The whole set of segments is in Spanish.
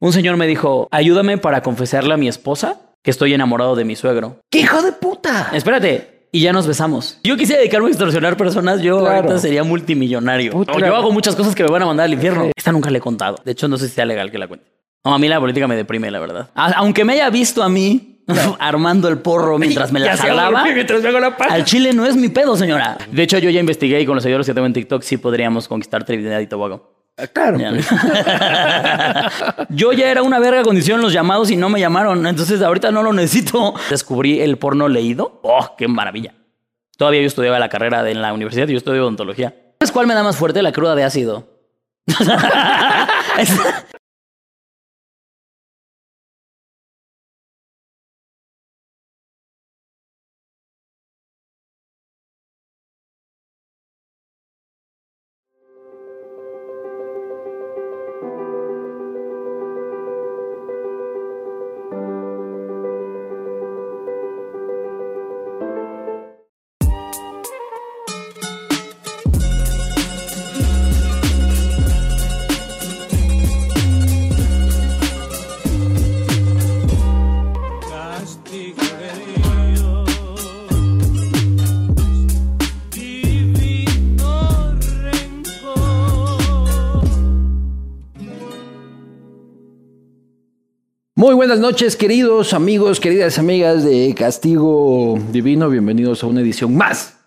un señor me dijo, ayúdame para confesarle a mi esposa que estoy enamorado de mi suegro. ¡Qué hijo de puta! Espérate. Y ya nos besamos. Yo quisiera dedicarme a extorsionar personas, yo Claro. ahorita sería multimillonario. Puta. O yo hago muchas cosas que me van a mandar al infierno. Esta nunca le he contado. De hecho, no sé si sea legal que la cuente. No, a mí la política me deprime, la verdad. A- aunque me haya visto a mí armando el porro mientras me la jalaba. hago- mientras me hago la paja. Al chile no es mi pedo, señora. De hecho, yo ya investigué y con los seguidores que tengo en TikTok sí podríamos conquistar Trinidad y Tobago. Ah, Claro. Pues. Yo ya era una verga cuando hicieron los llamados y no me llamaron. Entonces ahorita no lo necesito. Descubrí el porno leído. ¡Oh, qué maravilla! Todavía yo estudiaba la carrera de, en la universidad y yo estudio odontología. ¿Sabes cuál me da más fuerte? La cruda de ácido. Muy buenas noches, queridos amigos, queridas amigas de Castigo Divino. Bienvenidos a una edición más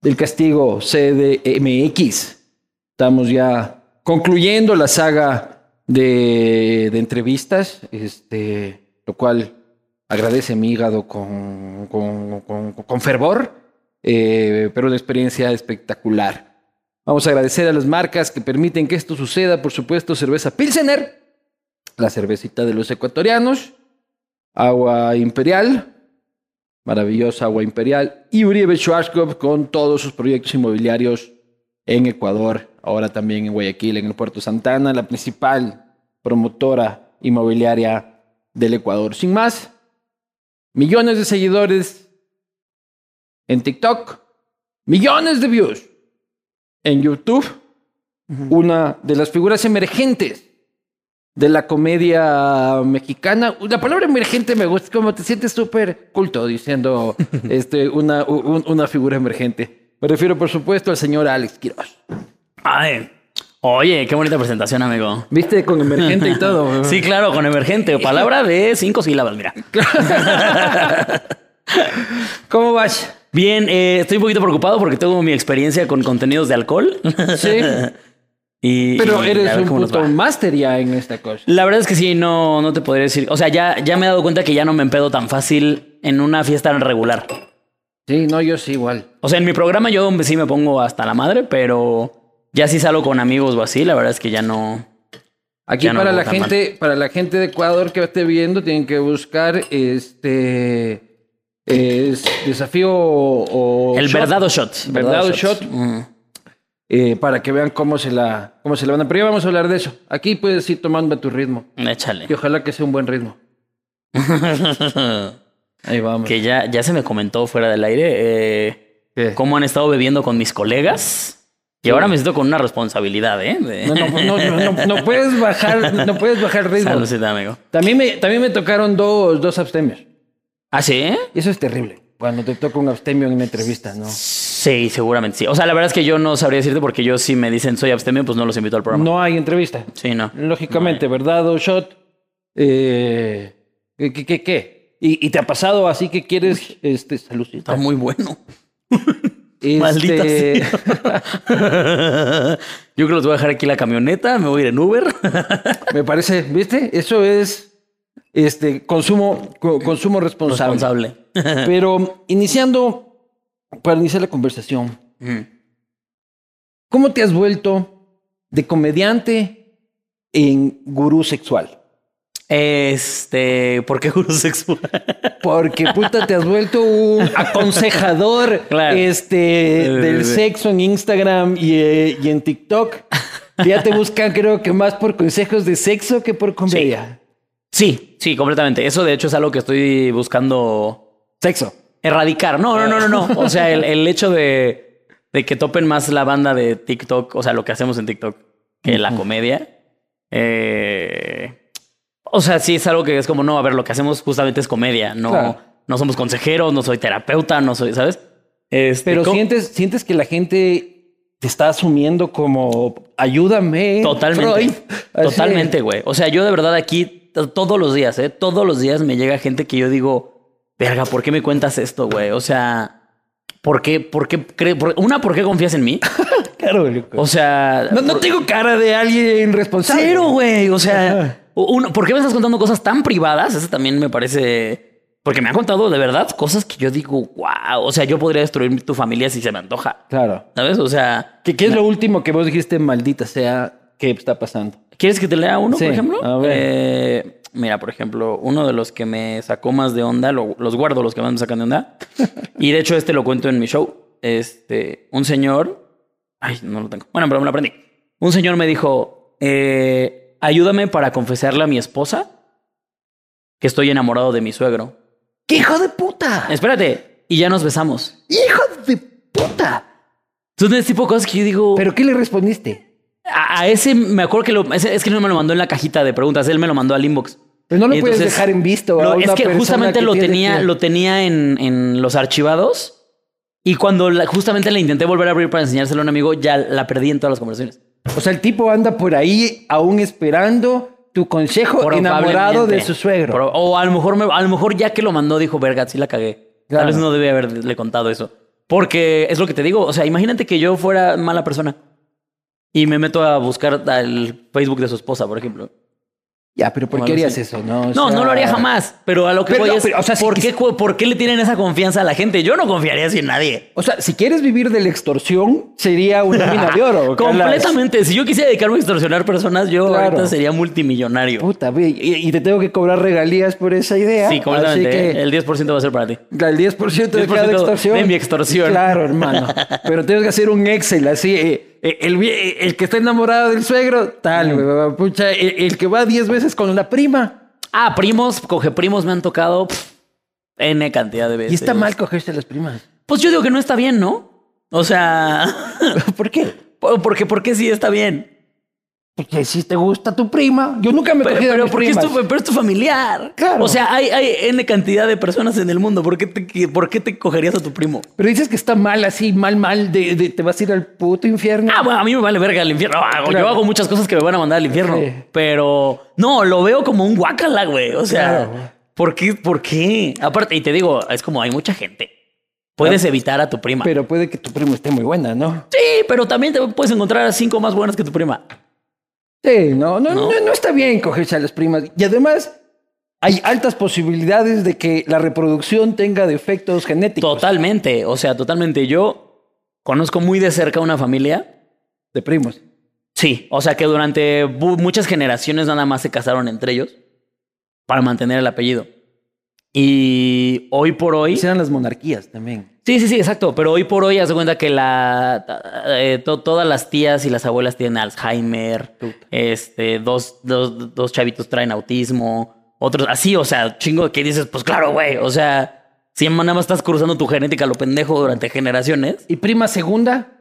del Castigo CDMX. Estamos ya concluyendo la saga de, entrevistas, este, lo cual agradece mi hígado con fervor, eh, pero una experiencia espectacular. Vamos a agradecer a las marcas que permiten que esto suceda, por supuesto, cerveza Pilsener, la cervecita de los ecuatorianos, agua imperial, maravillosa agua imperial, y Uribe Schwarzkopf con todos sus proyectos inmobiliarios en Ecuador, ahora también en Guayaquil, en el Puerto Santana, la principal promotora inmobiliaria del Ecuador. Sin más, millones de seguidores en TikTok, millones de views en YouTube, una de las figuras emergentes de la comedia mexicana. La palabra emergente me gusta, como te sientes súper culto diciendo este, una, un- una figura emergente. Me refiero, por supuesto, al señor Alex Quiroz. Ay. Oye, qué bonita presentación, amigo. ¿Viste? Con emergente y todo. Sí, claro, con emergente. Palabra de cinco sílabas, mira. ¿Cómo vas? Bien, eh, estoy un poquito preocupado porque tengo mi experiencia con contenidos de alcohol. Sí. Y, Pero y eres un puto máster ya en esta cosa. La verdad es que sí, no, no te podría decir. O sea, ya, ya me he dado cuenta que ya no me empedo tan fácil en una fiesta regular. Sí, no, yo sí, igual. O sea, en mi programa yo sí me pongo hasta la madre, pero ya si salgo con amigos o así, la verdad es que ya no. Aquí Ya no para me la gente, para la gente de Ecuador que esté viendo, tienen que buscar este es desafío o El shot. verdado shot. Verdado shot. Mm. Eh, para que vean cómo se la cómo se la van a. Pero ya vamos a hablar de eso. Aquí puedes ir tomando a tu ritmo Échale. y ojalá que sea un buen ritmo. Ahí vamos. que ya, ya se me comentó fuera del aire eh, ¿Qué? cómo han estado bebiendo con mis colegas. Y ahora me siento con una responsabilidad, ¿eh? De- No, no, no, no, no- no puedes bajar, no puedes bajar ritmo. Amigo. También me, también me tocaron dos, dos abstemios. ¿Ah, sí? Eso es terrible. Cuando te toca un abstemio en una entrevista, ¿no? Sí, seguramente sí. O sea, la verdad es que yo no sabría decirte porque yo si me dicen soy abstemio, pues no los invito al programa. No hay entrevista. Sí, no. Lógicamente, ¿verdad? O shot. Eh, ¿Qué, qué, qué? ¿Y, y te ha pasado así que quieres este, saludcita? Está muy bueno. Este, Maldita sea. Yo creo que los voy a dejar aquí la camioneta, me voy a ir en Uber. Me parece, ¿viste? Eso es este, consumo, co- consumo responsable. Responsable. Pero iniciando, para iniciar la conversación, Mm. ¿cómo te has vuelto de comediante en gurú sexual? Este, ¿por qué gurú sexual? Porque puta te has vuelto un aconsejador Claro. este, Sí, sí, del sí. sexo en Instagram y, eh, y en TikTok. Ya te buscan creo que más por consejos de sexo que por comedia. Sí, sí, completamente. Eso de hecho es algo que estoy buscando Sexo. Erradicar. No, no, no, no, no. O sea, el, el hecho de, de que topen más la banda de TikTok, o sea, lo que hacemos en TikTok, que la comedia. Eh, O sea, sí es algo que es como, no, a ver, lo que hacemos justamente es comedia. No, Claro. no somos consejeros, no soy terapeuta, no soy, ¿sabes? Este, Pero sientes, sientes que la gente te está asumiendo como ayúdame. Totalmente. Freud. Totalmente, güey. O sea, yo de verdad aquí todos los días, ¿eh? Todos los días me llega gente que yo digo, verga, ¿por qué me cuentas esto, güey? O sea, ¿por qué? ¿Por qué? cre- por- una, ¿por qué confías en mí? Claro, loco. O sea... no, no por- tengo cara de alguien responsable. Cero, güey. O sea, uno, ¿por qué me estás contando cosas tan privadas? Eso también me parece... Porque me han contado de verdad cosas que yo digo, wow. O sea, yo podría destruir tu familia si se me antoja. Claro. ¿Sabes? O sea, ¿Qué, qué es lo último que vos dijiste, maldita sea, qué está pasando? ¿Quieres que te lea uno, Sí, por ejemplo? a ver. Eh, mira, por ejemplo, uno de los que me sacó más de onda, lo- los guardo los que más me sacan de onda. y de hecho, este lo cuento en mi show. Este, un señor. Ay, no lo tengo. Bueno, pero me lo aprendí. Un señor me dijo: eh, Ayúdame para confesarle a mi esposa que estoy enamorado de mi suegro. ¡Qué hijo de puta! Espérate. Y ya nos besamos. ¡Hijo de puta! Entonces, ese tipo de cosas que yo digo. ¿Pero qué le respondiste? A, a ese me acuerdo que lo. ese- es que no me lo mandó en la cajita de preguntas, él me lo mandó al inbox. Pero no lo puedes dejar en visto. a No, una es que justamente que lo tenía, que- lo tenía en, en los archivados. Y cuando la- justamente le intenté volver a abrir para enseñárselo a un amigo, ya la perdí en todas las conversaciones. O sea, el tipo anda por ahí aún esperando tu consejo enamorado de su suegro. O a lo mejor me- a lo mejor ya que lo mandó dijo, verga, sí la cagué. Claro. Tal vez no debía haberle contado eso. Porque es lo que te digo. O sea, imagínate que yo fuera mala persona. Y me meto a buscar el Facebook de su esposa, por ejemplo. Ya, pero ¿por qué harías eso? No, O No, sea- no lo haría jamás. Pero a lo que Pero voy no, es, pero, o sea, si ¿por, qué, cu- ¿por qué le tienen esa confianza a la gente? Yo no confiaría así en nadie. O sea, si quieres vivir de la extorsión, sería una mina de oro. Completamente. Si yo quisiera dedicarme a extorsionar personas, yo Claro. ahorita sería multimillonario. Puta, y, y te tengo que cobrar regalías por esa idea. Sí, completamente. Así que El 10% va a ser para ti. el 10% de 10% cada extorsión. de mi extorsión. Claro, hermano. Pero tienes que hacer un Excel así. eh, el, vie- el que está enamorado del suegro, tal. güey, Pucha, el, el que va 10 veces con la prima. Ah, primos, coge primos me han tocado pff, N cantidad de veces. Y está mal cogerse las primas. Pues yo digo que no está bien, ¿no? O sea, ¿Por qué? porque ¿por qué sí está bien? Porque si te gusta tu prima. Yo nunca me he Pero, cogido a pero mis porque es tu, pero es tu familiar. Claro. O sea, hay, hay N cantidad de personas en el mundo. ¿Por qué te, por qué te cogerías a tu primo? Pero dices que está mal así, mal, mal, de, de- te vas a ir al puto infierno. Ah, bueno, a mí me vale verga el infierno. Ah, Yo hago muchas cosas que me van a mandar al infierno. Sí. Pero no, lo veo como un guacala, güey. O sea, Claro. ¿por qué? ¿Por qué? Aparte, y te digo, es como hay mucha gente. Puedes evitar a tu prima. Pero puede que tu primo esté muy buena, ¿no? sí, pero también te puedes encontrar a cinco más buenas que tu prima. Sí, no, no, ¿No? no, está bien cogerse a las primas. Y además, hay altas posibilidades de que la reproducción tenga defectos genéticos Totalmente. O sea, totalmente. Yo conozco muy de cerca una familia. de primos. Sí, o sea que durante muchas generaciones nada más se casaron entre ellos para mantener el apellido. Y hoy por hoy. Hicieron las monarquías también. Sí, sí, sí, exacto. Pero hoy por hoy, haz de cuenta que la, eh, to- todas las tías y las abuelas tienen Alzheimer. Este, dos, dos, dos chavitos traen autismo. Otros, así, o sea, chingo que dices, pues claro, güey. O sea, si nada más estás cruzando tu genética lo pendejo durante generaciones. ¿Y prima segunda?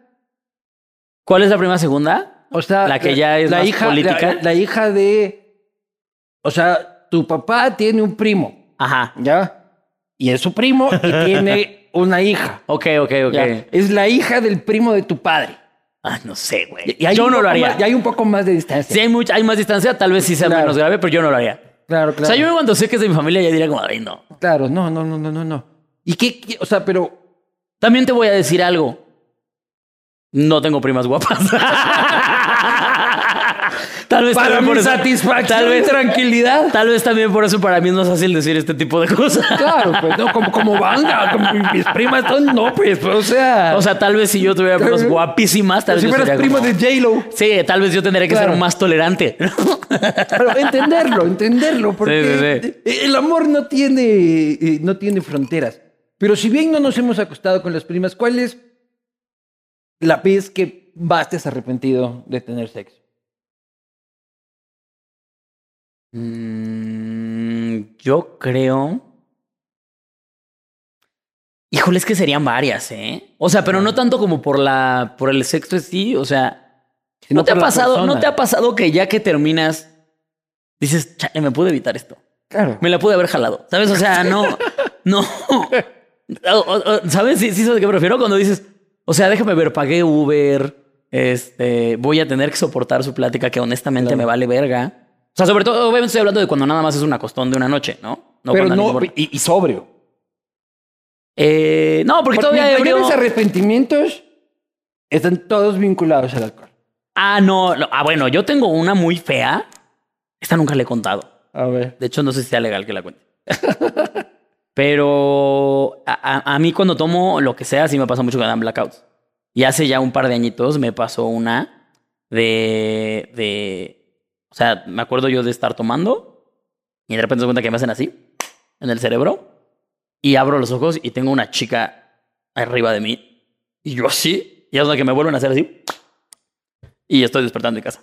¿Cuál es la primera segunda? O sea, La que ya es la más hija, política. La, la hija de. O sea, tu papá tiene un primo, Ajá. ¿ya? Y es su primo y tiene una hija. Ok, ok, ok. ¿ya? Es la hija del primo de tu padre. Ah, no sé, güey. Yo no lo haría. más- y hay un poco más de distancia. Si hay, mucha, hay más distancia, tal vez sí sea Claro. menos grave, pero yo no lo haría. Claro, claro. O sea, yo cuando sé que es de mi familia ya diría como, ay, no. Claro, no, no, no, no, no, no. ¿Y qué, qué- O sea, pero. También te voy a decir algo. No tengo primas guapas. tal vez Para mi por eso- satisfacción tal y vez, tranquilidad. tal vez también por eso para mí es más fácil decir este tipo de cosas. Claro, pues no, como, como banda, como mis primas son, no, pues, o sea. O sea, tal vez si yo tuviera primas guapísimas, tal vez si fueras primo como- de J-Lo. Sí, tal vez yo tendría que Claro. ser más tolerante. Pero entenderlo, entenderlo, porque Sí, sí, el amor no tiene, eh, no tiene fronteras. Pero si bien no nos hemos acostado con las primas, ¿cuál es la vez que más te has arrepentido de tener sexo? Mm, yo creo. Híjole, es que serían varias, ¿eh? O sea, pero no tanto como por la, por el sexo en sí. O sea, Sino ¿no te ha pasado, no te ha pasado que ya que terminas dices, chale, me pude evitar esto. Claro. Me la pude haber jalado. ¿Sabes? O sea, no, no. ¿Sabes? Sí, sí, sabes qué prefiero cuando dices, o sea, déjame ver, pagué Uber, este, voy a tener que soportar su plática que honestamente Claro. me vale verga. O sea, sobre todo, obviamente estoy hablando de cuando nada más es una costón de una noche, ¿no? Pero no, se borra. y, y sobrio. Eh, no, porque Porque todavía ebrio- mayores arrepentimientos están todos vinculados al alcohol. Ah, no, no. Ah, bueno, yo tengo una muy fea. Esta nunca le he contado. A ver. De hecho, no sé si sea legal que la cuente. Pero a, a- a mí cuando tomo lo que sea, sí me pasa mucho que dan blackouts. Y hace ya un par de añitos me pasó una de, de... O sea, me acuerdo yo de estar tomando y de repente se cuenta que me hacen así en el cerebro y abro los ojos y tengo una chica arriba de mí y yo así y es la que me vuelven a hacer así y estoy despertando en casa.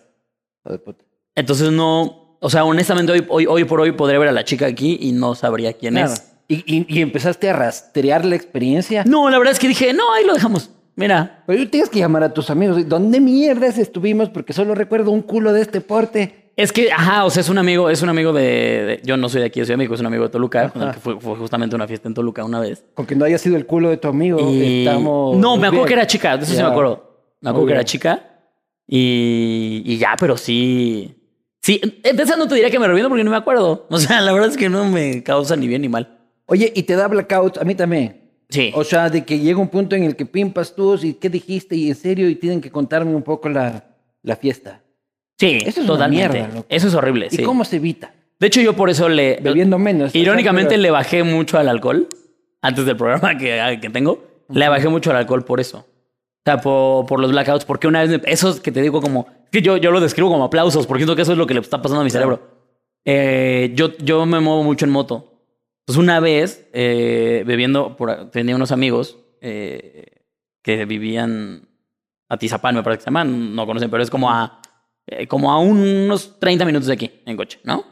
Entonces no, o sea, honestamente hoy, hoy, hoy por hoy podría ver a la chica aquí y no sabría quién Claro. es. Y, y- y empezaste a rastrear la experiencia. No, la verdad es que dije, no, ahí lo dejamos. Mira, Pero tú tienes que llamar a tus amigos. ¿Dónde mierdas estuvimos? Porque solo recuerdo un culo de este porte. Es que, ajá, o sea, es un amigo, es un amigo de, de- yo no soy de aquí de México, es un amigo de Toluca, con el que fue, fue justamente una fiesta en Toluca una vez. Con que no haya sido el culo de tu amigo. Y- Estamos. No, me acuerdo bien. que era chica, de eso sí me acuerdo. Me acuerdo que era chica y, y ya, pero sí. Sí, de esa no te diría que me reviento porque no me acuerdo. O sea, la verdad es que no me causa ni bien ni mal. Oye, y te da blackout a mí también. Sí. O sea, de que llega un punto en el que pimpas tú y qué dijiste y en serio y tienen que contarme un poco la, la fiesta. Sí, Eso es una totalmente. mierda, loco. Eso es horrible. ¿Y sí. cómo se evita? De hecho, yo por eso le. Bebiendo menos. Irónicamente, le bajé mucho al alcohol. Antes del programa que, que tengo, le bajé mucho al alcohol por eso. O sea, por, por los blackouts. Porque una vez, me- esos que te digo como. Que yo, yo lo describo como aplausos, porque siento que eso es lo que le está pasando a mi cerebro. Eh, yo, yo me muevo mucho en moto. Entonces, una vez, eh, bebiendo, por, tenía unos amigos eh, que vivían a Tizapán, me parece que se llaman, no conocen, pero es como a, eh, como a unos 30 minutos de aquí, en coche, ¿no?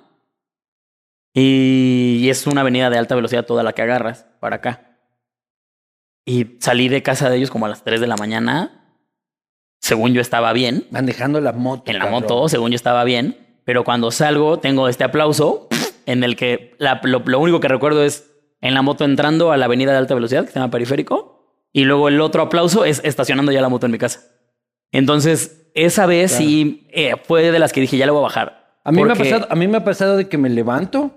Y, y es una avenida de alta velocidad toda la que agarras para acá. Y salí de casa de ellos como a las 3 de la mañana. Según yo estaba bien. Manejando la moto. En la cabrón. moto, según yo estaba bien. Pero cuando salgo, tengo este aplauso en el que la- lo, lo único que recuerdo es en la moto entrando a la avenida de alta velocidad, que se llama Periférico. Y luego el otro aplauso es estacionando ya la moto en mi casa. Entonces, esa vez Claro. sí eh, fue de las que dije, ya le voy a bajar. A mí, me ha pasado, a mí me ha pasado de que me levanto.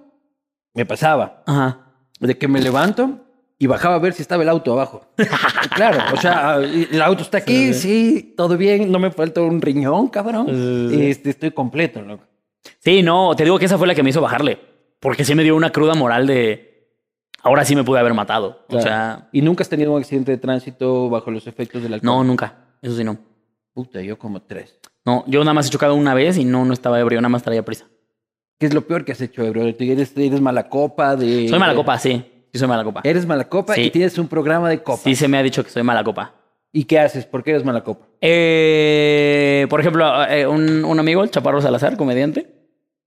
Me pasaba. Ajá. De que me levanto y bajaba a ver si estaba el auto abajo. claro, o sea, el auto está aquí, sí, todo bien, no me falta un riñón, cabrón. Este, estoy completo, loco. Sí, no, te digo que esa fue la que me hizo bajarle. Porque sí me dio una cruda moral de. Ahora sí me pude haber matado. O sea, ¿Y nunca has tenido un accidente de tránsito bajo los efectos del alcohol? no, nunca. Eso sí, no. Puta, yo como tres. No, yo nada más he chocado una vez y no, no estaba ebrio, nada más traía prisa. ¿Qué es lo peor que has hecho, bro? ¿Eres, eres mala copa de... Soy mala copa, sí. Sí, soy mala copa. Eres mala copa Sí. y tienes un programa de copa. Sí, se me ha dicho que soy mala copa. ¿Y qué haces? ¿Por qué eres mala copa? Eh, por ejemplo, eh, un, un amigo, el Chaparro Salazar, comediante,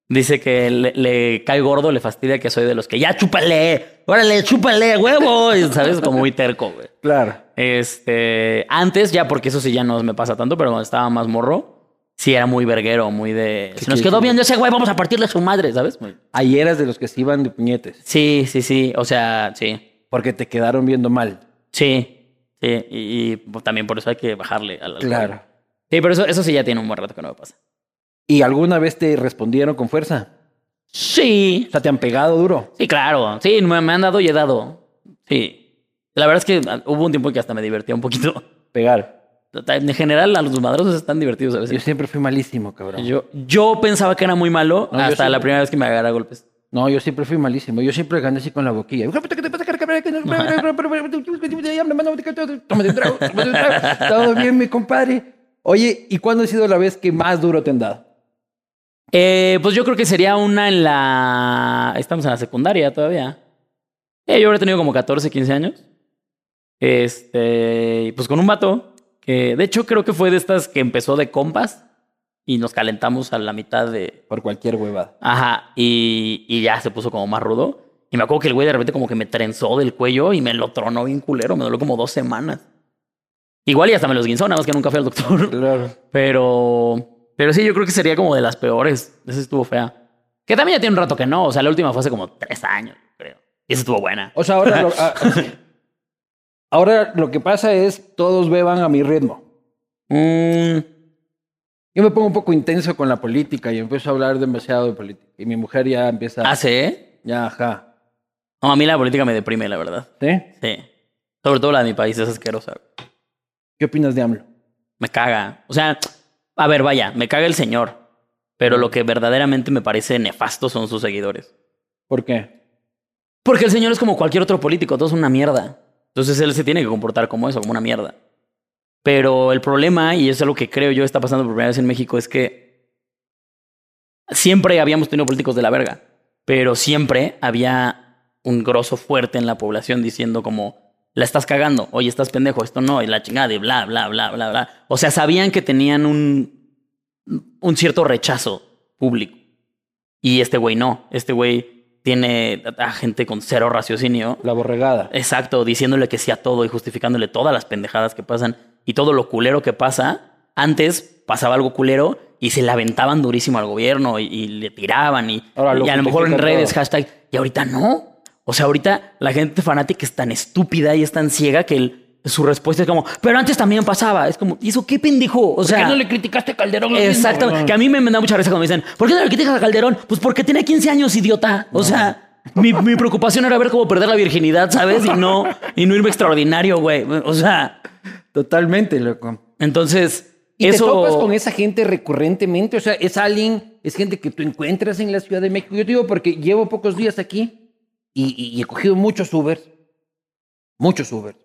dice que le, le cae gordo, le fastidia que soy de los que ya chúpale, órale, chúpale, huevo. Y, ¿Sabes? Como muy terco, güey. Claro. Este, antes ya, porque eso sí ya no me pasa tanto, pero cuando estaba más morro, sí era muy verguero, muy de. ¿Qué Se nos quedó viendo ese güey, vamos a partirle a su madre, ¿sabes? Ahí eras de los que se iban de puñetes. Sí, sí, sí. O sea, sí. Porque te quedaron viendo mal. Sí. Sí. Y, y, pues, también por eso hay que bajarle al alcohol. Claro. Sí, pero eso, eso sí ya tiene un buen rato que no me pasa. ¿Y alguna vez te respondieron con fuerza? Sí. O sea, te han pegado duro. Sí, claro. Sí, me, me han dado y he dado. Sí. La verdad es que ah, hubo un tiempo que hasta me divertía un poquito. Pegar. En general, a los madrosos están divertidos a Yo veces. siempre fui malísimo, cabrón. Yo, yo pensaba que era muy malo No, yo hasta la primera vez que me agarra golpes. No, yo siempre fui malísimo. Yo siempre gané así con la boquilla. Todo bien, mi compadre. Oye, ¿y cuándo ha sido la vez que más duro te han dado? Eh, pues yo creo que sería una en la. Estamos en la secundaria todavía. Eh, yo habría tenido como 14, 15 años. Este. Pues con un vato. Que de hecho creo que fue de estas que empezó de compas. Y nos calentamos a la mitad de. Por cualquier huevada. Ajá. Y, y ya se puso como más rudo. Y me acuerdo que el güey de repente como que me trenzó del cuello y me lo tronó bien culero. Me dolió como dos semanas. Igual y hasta me los guinzó, nada más que nunca fui al doctor. Claro. Pero. Pero sí, yo creo que sería como de las peores. Esa estuvo fea. Que también ya tiene un rato que no. O sea, la última fue hace como tres años, creo. Y esa estuvo buena. O sea, ahora lo, ah, ahora lo que pasa es todos beban a mi ritmo. Mm, Yo me pongo un poco intenso con la política y empiezo a hablar demasiado de política. Y mi mujer ya empieza. ¿Ah, sí? Ya, ajá. No, a mí la política me deprime, la verdad. ¿Sí? Sí. Sobre todo la de mi país, es asquerosa. ¿Qué opinas de AMLO? Me caga. O sea, a ver, vaya, me caga el señor. Pero lo que verdaderamente me parece nefasto son sus seguidores. ¿Por qué? Porque el señor es como cualquier otro político, todo es una mierda. Entonces él se tiene que comportar como eso, como una mierda. Pero el problema, y eso es lo que creo yo está pasando por primera vez en México, es que siempre habíamos tenido políticos de la verga, pero siempre había un grosso fuerte en la población diciendo como, la estás cagando, oye, estás pendejo, esto no, y la chingada, y bla, bla, bla, bla, bla. O sea, sabían que tenían un, un cierto rechazo público. Y este güey no, este güey tiene a gente con cero raciocinio. La borregada. Exacto, diciéndole que sí a todo y justificándole todas las pendejadas que pasan y todo lo culero que pasa. Antes pasaba algo culero y se le aventaban durísimo al gobierno y, y le tiraban y, Ahora lo y a lo mejor en redes, todo. hashtag. Y ahorita no. O sea, ahorita la gente fanática es tan estúpida y es tan ciega que el- su respuesta es como, pero antes también pasaba. Es como, ¿y eso qué pendejo? O sea, le criticaste a Calderón? lo mismo? Exacto. Que a mí me, me da mucha risa cuando me dicen, ¿por qué no le criticas a Calderón? Pues porque tenía 15 años, idiota. O sea, mi, mi preocupación era ver cómo perder la virginidad, ¿sabes? Y no, y no irme extraordinario, güey. O sea, Totalmente, loco. entonces, ¿Y eso. te topas con esa gente recurrentemente? O sea, ¿es alguien, es gente que tú encuentras en la Ciudad de México? Yo te digo porque llevo pocos días aquí y, y- y he cogido muchos Ubers. Muchos Ubers.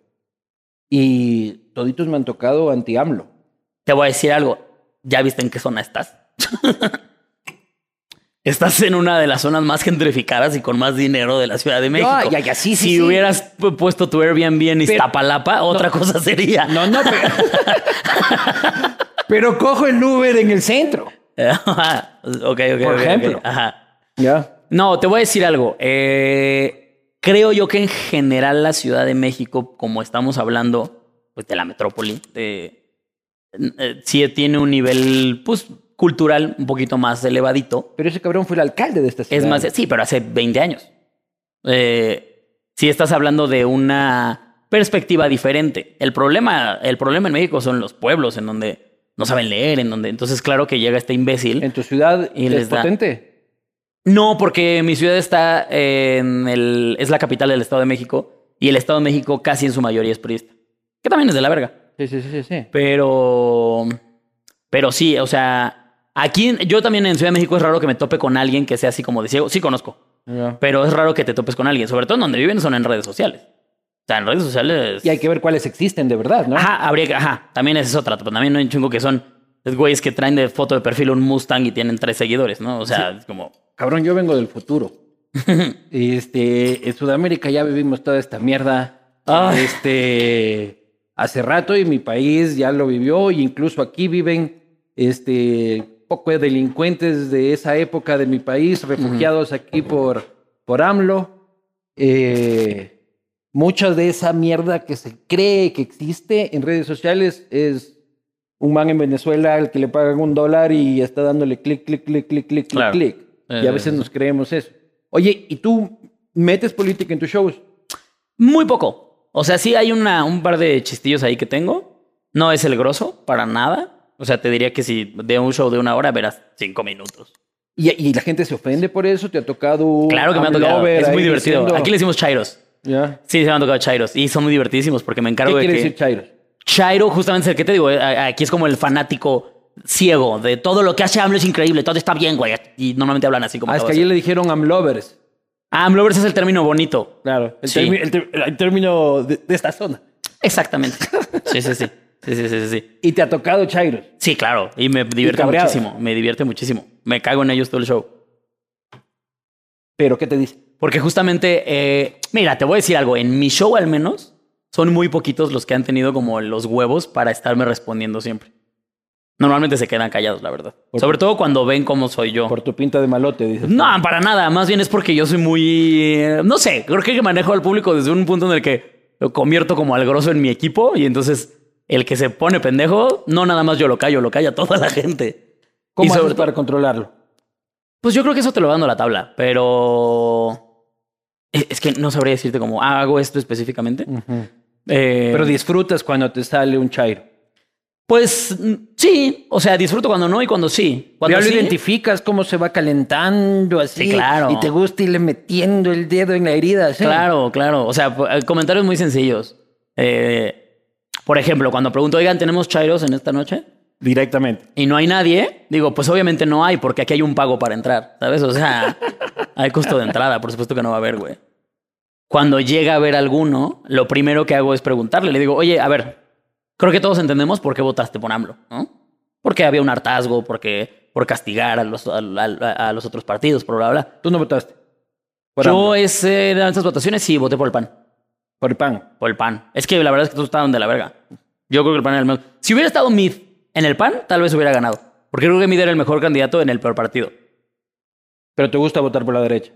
Y toditos me han tocado anti-AMLO. Te voy a decir algo. ¿Ya viste en qué zona estás? Estás en una de las zonas más gentrificadas y con más dinero de la Ciudad de México. ya, ya, sí, sí, si sí. hubieras pu- puesto tu Airbnb en Iztapalapa, otra cosa sería. No, no, pero... pero cojo el Uber en el centro. Ok, ok. Por ok, ok. ejemplo. Ajá. Ya. No, te voy a decir algo. Eh, creo yo que en general la Ciudad de México, como estamos hablando pues, de la metrópoli, de, eh, sí tiene un nivel pues, cultural un poquito más elevadito. Pero ese cabrón fue el alcalde de esta ciudad. Es más, sí, pero hace 20 años. Eh, sí estás hablando de una perspectiva diferente. El problema, el problema en México son los pueblos en donde no saben leer, en donde entonces claro que llega este imbécil. ¿En tu ciudad Y es les da- potente? No, porque mi ciudad está en el. es la capital del Estado de México. Y el Estado de México casi en su mayoría es priista. Que también es de la verga. Sí, sí, sí, sí, sí. Pero. Pero sí, o sea. Aquí, yo también en Ciudad de México es raro que me tope con alguien que sea así como de ciego. Sí conozco. Pero es raro que te topes con alguien. Sobre todo en donde viven son en redes sociales. O sea, en redes sociales. Y hay que ver cuáles existen de verdad, ¿no? Ajá, habría que. Ajá, también esa es otra. Pero también no hay chingo que son. Es güeyes que traen de foto de perfil un Mustang y tienen tres seguidores, ¿no? O sea, es como. Cabrón, yo vengo del futuro. este, en Sudamérica ya vivimos toda esta mierda. Este, hace rato y mi país ya lo vivió y incluso aquí viven este poco de delincuentes de esa época de mi país, refugiados aquí por, por AMLO. Eh, mucha de esa mierda que se cree que existe en redes sociales es un man en Venezuela al que le pagan un dólar y está dándole clic, clic, clic, clic, clic, Claro. clic, clic. Y a Eh, veces nos creemos eso. Oye, ¿y tú metes política en tus shows? Muy poco. O sea, sí hay una, un par de chistillos ahí que tengo. No es el grosso, para nada. O sea, te diría que si de un show de una hora verás cinco minutos. ¿Y, y la gente se ofende por eso? ¿Te ha tocado Claro que me ha tocado. Es muy divertido. diciendo- Aquí le decimos chairos. ¿Ya? Sí, se me han tocado chairos. Y son muy divertidísimos porque me ¿Qué encargo de quiere que... decir Chairo? Chairo, justamente es el que te digo, eh, aquí es como el fanático ciego de todo lo que hace AMLO es increíble, todo está bien, güey. Y normalmente hablan así como... Ah, es que ayer le dijeron amlovers. Ah, AMLovers es el término bonito. Claro, el, Sí. el término de, de esta zona. Exactamente. Sí, sí, sí. Sí, sí, sí, sí. Y te ha tocado Chairos. Sí, claro. Y me divierte muchísimo. Me divierte muchísimo. Me cago en ellos todo el show. Pero, ¿qué te dice? Porque justamente, eh, mira, te voy a decir algo. En mi show al menos, son muy poquitos los que han tenido como los huevos para estarme respondiendo siempre. Normalmente se quedan callados, la verdad. ¿Por Sobre todo cuando ven cómo soy yo. Por tu pinta de malote, dices. No, para nada. Más bien es porque yo soy muy... eh, No sé, creo que manejo al público desde un punto en el que lo convierto como al grosso en mi equipo y entonces el que se pone pendejo, no nada más yo lo callo, lo calla toda la gente. ¿Cómo y sobre haces para controlarlo? Pues yo creo que eso te lo va dando la tabla, pero es que no sabría decirte como ah, hago esto específicamente. Eh, Pero disfrutas cuando te sale un chairo. pues mm, sí, o sea, disfruto cuando no y cuando sí. Cuando ya lo sí, identificas cómo se va calentando así. Sí, claro. Y te gusta irle metiendo el dedo en la herida. ¿sí? Claro, claro. O sea, eh, comentarios muy sencillos. Eh, por ejemplo, cuando pregunto, oigan, ¿tenemos chairos en esta noche? Directamente. Y no hay nadie, digo, pues obviamente no hay, porque aquí hay un pago para entrar, ¿sabes? O sea, hay costo de entrada, por supuesto que no va a haber, güey. Cuando llega a ver alguno, lo primero que hago es preguntarle, le digo, oye, a ver, creo que todos entendemos por qué votaste por AMLO, ¿no? Porque había un hartazgo, porque por castigar a los, a, a- a los otros partidos, por bla, bla. Tú no votaste. Por Yo AMLO, ese, en estas votaciones sí voté por el PAN. por el pan. Por el PAN. Es que la verdad es que todos estaban de la verga. Yo creo que el PAN era el mejor. Si hubiera estado Mid en el PAN, tal vez hubiera ganado. Porque creo que Mid era el mejor candidato en el peor partido. Pero te gusta votar por la derecha.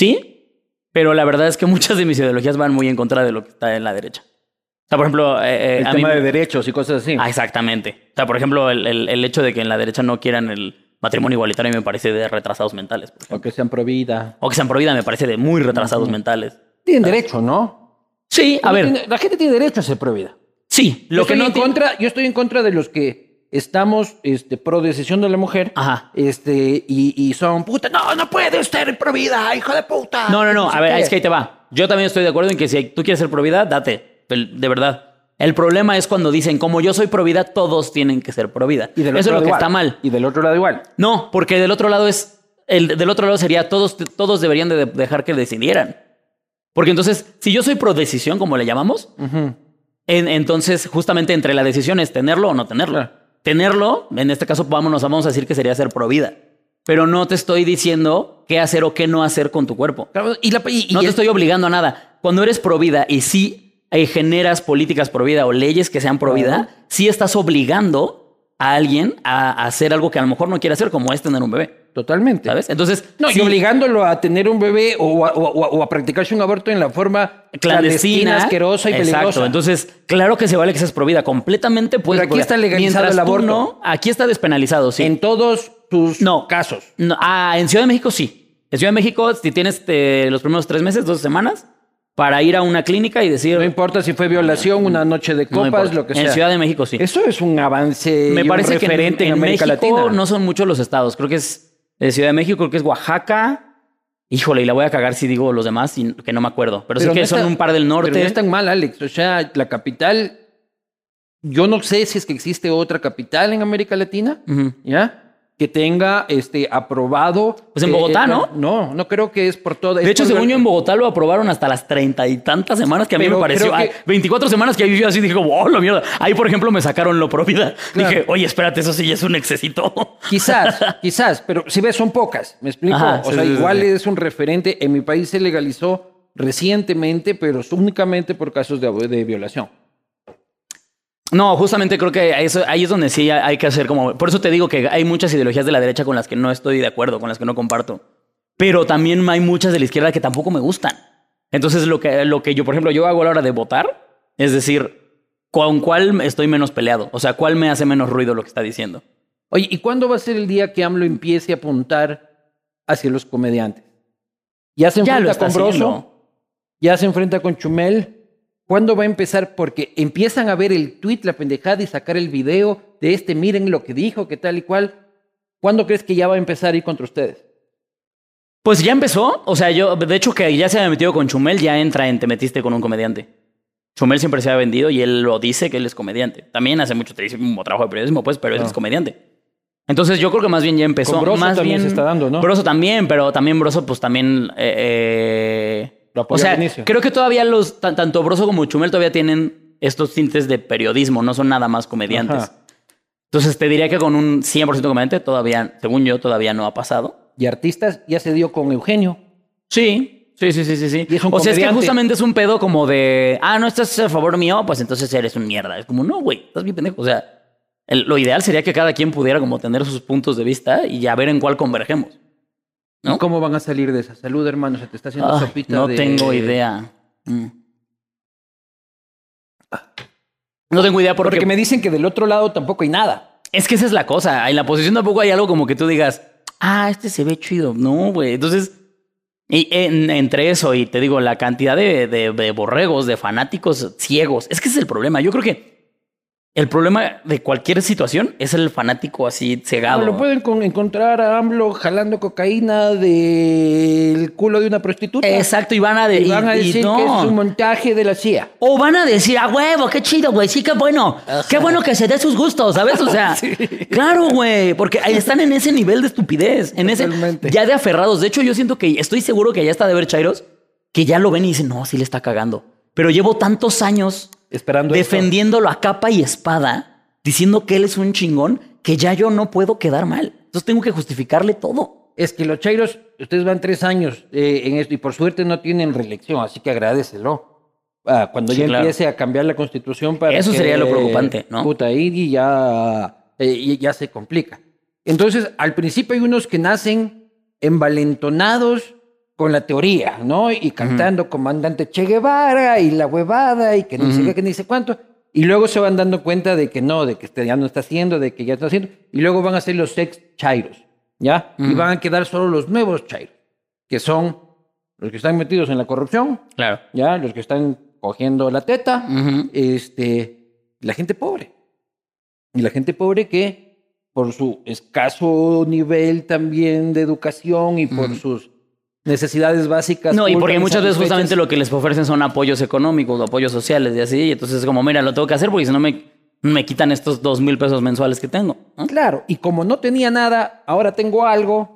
Sí, pero la verdad es que muchas de mis ideologías van muy en contra de lo que está en la derecha. O sea, por ejemplo, eh, eh, El a tema mí- de derechos y cosas así. Ah, exactamente. O sea, por ejemplo, el, el- el hecho de que en la derecha no quieran el matrimonio igualitario me parece de retrasados mentales. O que sean pro vida. O que sean prohibida me parece de muy retrasados mentales. Tienen derecho, ¿no? Sí, a ver, Tiene- La gente tiene derecho a ser pro vida. sí, Yo lo que estoy no en contra, yo estoy en contra de los que estamos este, pro decisión de la mujer. Ajá. Este, y, y son puta, no, no puedes ser pro vida, hijo de puta. No, no, no. A ver, es que ahí te va. Yo también estoy de acuerdo en que si tú quieres ser pro vida, date. De verdad. El problema es cuando dicen, como yo soy pro vida, todos tienen que ser pro vida. Y del Eso es otro lo lado que igual. está mal. Y del otro lado igual. No, porque del otro lado es. El, del otro lado sería todos, todos deberían de dejar que decidieran. Porque entonces, si yo soy pro decisión, como le llamamos, en- entonces justamente entre la decisión es tenerlo o no tenerlo. Claro. Tenerlo, en este caso, vámonos, vamos a decir que sería ser pro vida. Pero no te estoy diciendo qué hacer o qué no hacer con tu cuerpo. Claro, Y, la, y- y No te es- estoy obligando a nada. Cuando eres pro vida y sí eh, generas políticas pro vida o leyes que sean pro vida, sí estás obligando a alguien a, hacer algo que a lo mejor no quiere hacer, como es tener un bebé. Totalmente. ¿Sabes? Entonces, No, sí, y obligándolo a tener un bebé o a, o a- o a practicarse un aborto en la forma clandestina, asquerosa y Exacto. peligrosa. Entonces, claro que se vale que seas pro vida. Completamente puedes. Pero aquí está legalizado el aborto. no, aquí está despenalizado, sí. en todos tus No. casos. No, ah, en Ciudad de México sí. En Ciudad de México, si tienes eh, los primeros tres meses, dos semanas, para ir a una clínica y decir. No importa si fue violación, una noche de copas, lo que sea. En Ciudad de México sí. Eso es un avance y Me un parece que en, en, en América México Latina. no son muchos los estados. Creo que es de Ciudad de México, creo que es Oaxaca. Híjole, y la voy a cagar si digo los demás, y- que no me acuerdo. Pero, Pero que no son está- un par del norte. Pero no es tan mal, Alex. O sea, la capital. Yo no sé si es que existe otra capital en América Latina. ¿ya? Que tenga este aprobado. Pues en eh, Bogotá, eh, ¿no? No, no creo que es por todo. De hecho, según yo, en Bogotá lo aprobaron hasta las treinta y tantas semanas que a mí Pero me pareció. que- ah, 24 semanas que yo así dije, oh, la mierda. Ahí, por ejemplo, me sacaron lo pro vida. Claro. Dije, oye, espérate, eso sí ya es un excesito. Quizás, quizás, pero si ves, son pocas. ¿Me explico? Ajá, o sí, sea, sí, igual sí. es un referente. En mi país se legalizó recientemente, pero únicamente por casos de, de violación. No, justamente creo que eso, ahí es donde sí hay que hacer como... Por eso te digo que hay muchas ideologías de la derecha con las que no estoy de acuerdo, con las que no comparto. Pero también hay muchas de la izquierda que tampoco me gustan. Entonces, lo que, lo que yo, por ejemplo, yo hago a la hora de votar, es decir, con cuál estoy menos peleado. O sea, cuál me hace menos ruido lo que está diciendo. Oye, ¿y cuándo va a ser el día que AMLO empiece a apuntar hacia los comediantes? ¿Ya se Ya enfrenta está con Broso? ¿Ya se enfrenta con Chumel? ¿Cuándo va a empezar? Porque empiezan a ver el tweet, la pendejada y sacar el video de este, miren lo que dijo, que tal y cual. ¿Cuándo crees que ya va a empezar a ir contra ustedes? Pues ya empezó. O sea, yo, de hecho, que ya se había metido con Chumel, ya entra en Te metiste con un comediante. Chumel siempre se ha vendido y él lo dice que él es comediante. También hace muchísimo trabajo de periodismo, pues, pero él es comediante. Entonces yo creo que más bien ya empezó. Con Broso más también bien, se está dando, ¿no? Broso también, pero también Broso, pues también. eh, eh, Lo o sea, creo que todavía los. tan- tanto Broso como Chumel todavía tienen estos tintes de periodismo, no son nada más comediantes. Ajá. Entonces te diría que con un 100% comediante todavía, según yo, todavía no ha pasado. Y artistas ya se dio con Eugenio. Sí, sí, sí, sí, sí. sí. Y es un o sea, es que justamente es un pedo como de, ah, no estás a favor mío, pues entonces eres un mierda. Es como, no, güey, estás bien pendejo. O sea, el- lo ideal sería que cada quien pudiera como tener sus puntos de vista y ya ver en cuál convergemos. ¿No? ¿Y ¿Cómo van a salir de esa? Salud, hermano, se te está haciendo Ay, sopita no de- tengo idea. Mm. No tengo idea porque, Porque me dicen que del otro lado tampoco hay nada. Es que esa es la cosa. En la posición tampoco hay algo como que tú digas, ah, este se ve chido. No, güey. Entonces, y en- entre eso y te digo, la cantidad de, de- de borregos, de fanáticos ciegos, es que ese es el problema. Yo creo que el problema de cualquier situación es el fanático así cegado. Ah, lo pueden con- encontrar a AMLO jalando cocaína del culo de una prostituta. Exacto, y van a, de- Y van a y- y decir no. que es un montaje de la CIA. O van a decir, a huevo, qué chido, güey, sí, qué bueno. Qué bueno que se dé sus gustos, ¿sabes? O sea, claro, güey, porque están en ese nivel de estupidez, en ese, ya de aferrados. De hecho, yo siento que estoy seguro que ya está de ver Chairos, que ya lo ven y dicen, no, sí le está cagando. Pero llevo tantos años Esperando esto. defendiéndolo a capa y espada, diciendo que él es un chingón, que ya yo no puedo quedar mal. Entonces tengo que justificarle todo. Es que los chairos, ustedes van tres años eh, en esto y por suerte no tienen reelección, así que agradecelo. Ah, cuando Sí, ya claro. empiece a cambiar la constitución para Eso que, sería lo preocupante, ¿no? Puta, ahí ya, eh, y- ya se complica. Entonces, al principio hay unos que nacen envalentonados con la teoría, ¿no? Y cantando comandante Che Guevara y la huevada y que no sé qué, que ni sé cuánto. Y luego se van dando cuenta de que no, de que este ya no está haciendo, de que ya está haciendo. Y luego van a ser los ex chairos, ¿ya? Y van a quedar solo los nuevos chairos, que son los que están metidos en la corrupción, Claro. ¿ya? Los que están cogiendo la teta, este, la gente pobre. Y la gente pobre que por su escaso nivel también de educación y por sus necesidades básicas. No, y porque muchas veces justamente lo que les ofrecen son apoyos económicos o apoyos sociales y así. Y entonces es como, mira, lo tengo que hacer porque si no me, me quitan estos dos mil pesos mensuales que tengo. Claro, y como no tenía nada, ahora tengo algo,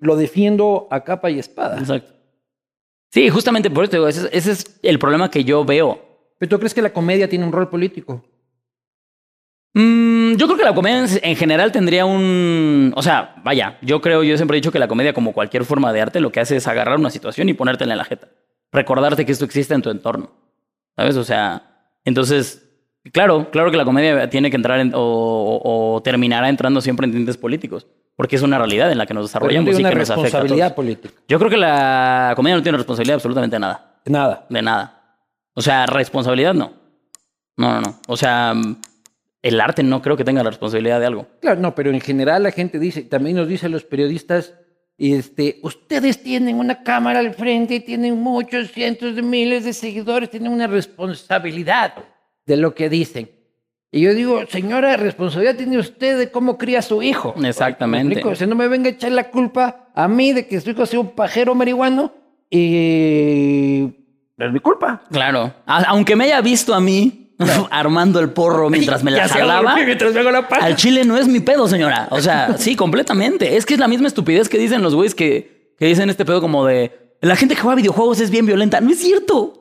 lo defiendo a capa y espada. Exacto. Sí, justamente por esto, digo, ese, es- ese es el problema que yo veo. ¿Pero tú crees que la comedia tiene un rol político? Mm, yo creo que la comedia en, en general tendría un... O sea, vaya, yo creo, yo siempre he dicho que la comedia, como cualquier forma de arte, lo que hace es agarrar una situación y ponértela en la jeta. Recordarte que esto existe en tu entorno. ¿Sabes? O sea, entonces, claro, claro que la comedia tiene que entrar en- o, o- o terminará entrando siempre en tintes políticos. Porque es una realidad en la que nos Pero no desarrollamos y que nos afecta a responsabilidad todos. política. Yo creo que la comedia no tiene responsabilidad de absolutamente nada. Nada. De nada. O sea, responsabilidad no. No, no, no. O sea, el arte no creo que tenga la responsabilidad de algo. Claro, no, pero en general la gente dice, también nos dicen los periodistas, este, ustedes tienen una cámara al frente, tienen muchos cientos de miles de seguidores, tienen una responsabilidad de lo que dicen. Y yo digo, señora, responsabilidad tiene usted de cómo cría a su hijo. Exactamente. O sea, no me venga a echar la culpa a mí de que su hijo sea un pajero marihuano y es mi culpa. Claro. Aunque me haya visto a mí armando el porro mientras me la jalaba, hago mientras me hago la paja. al chile no es mi pedo, señora. O sea, sí, completamente. Es que es la misma estupidez que dicen los güeyes que, que dicen este pedo como de la gente que juega videojuegos es bien violenta. No es cierto.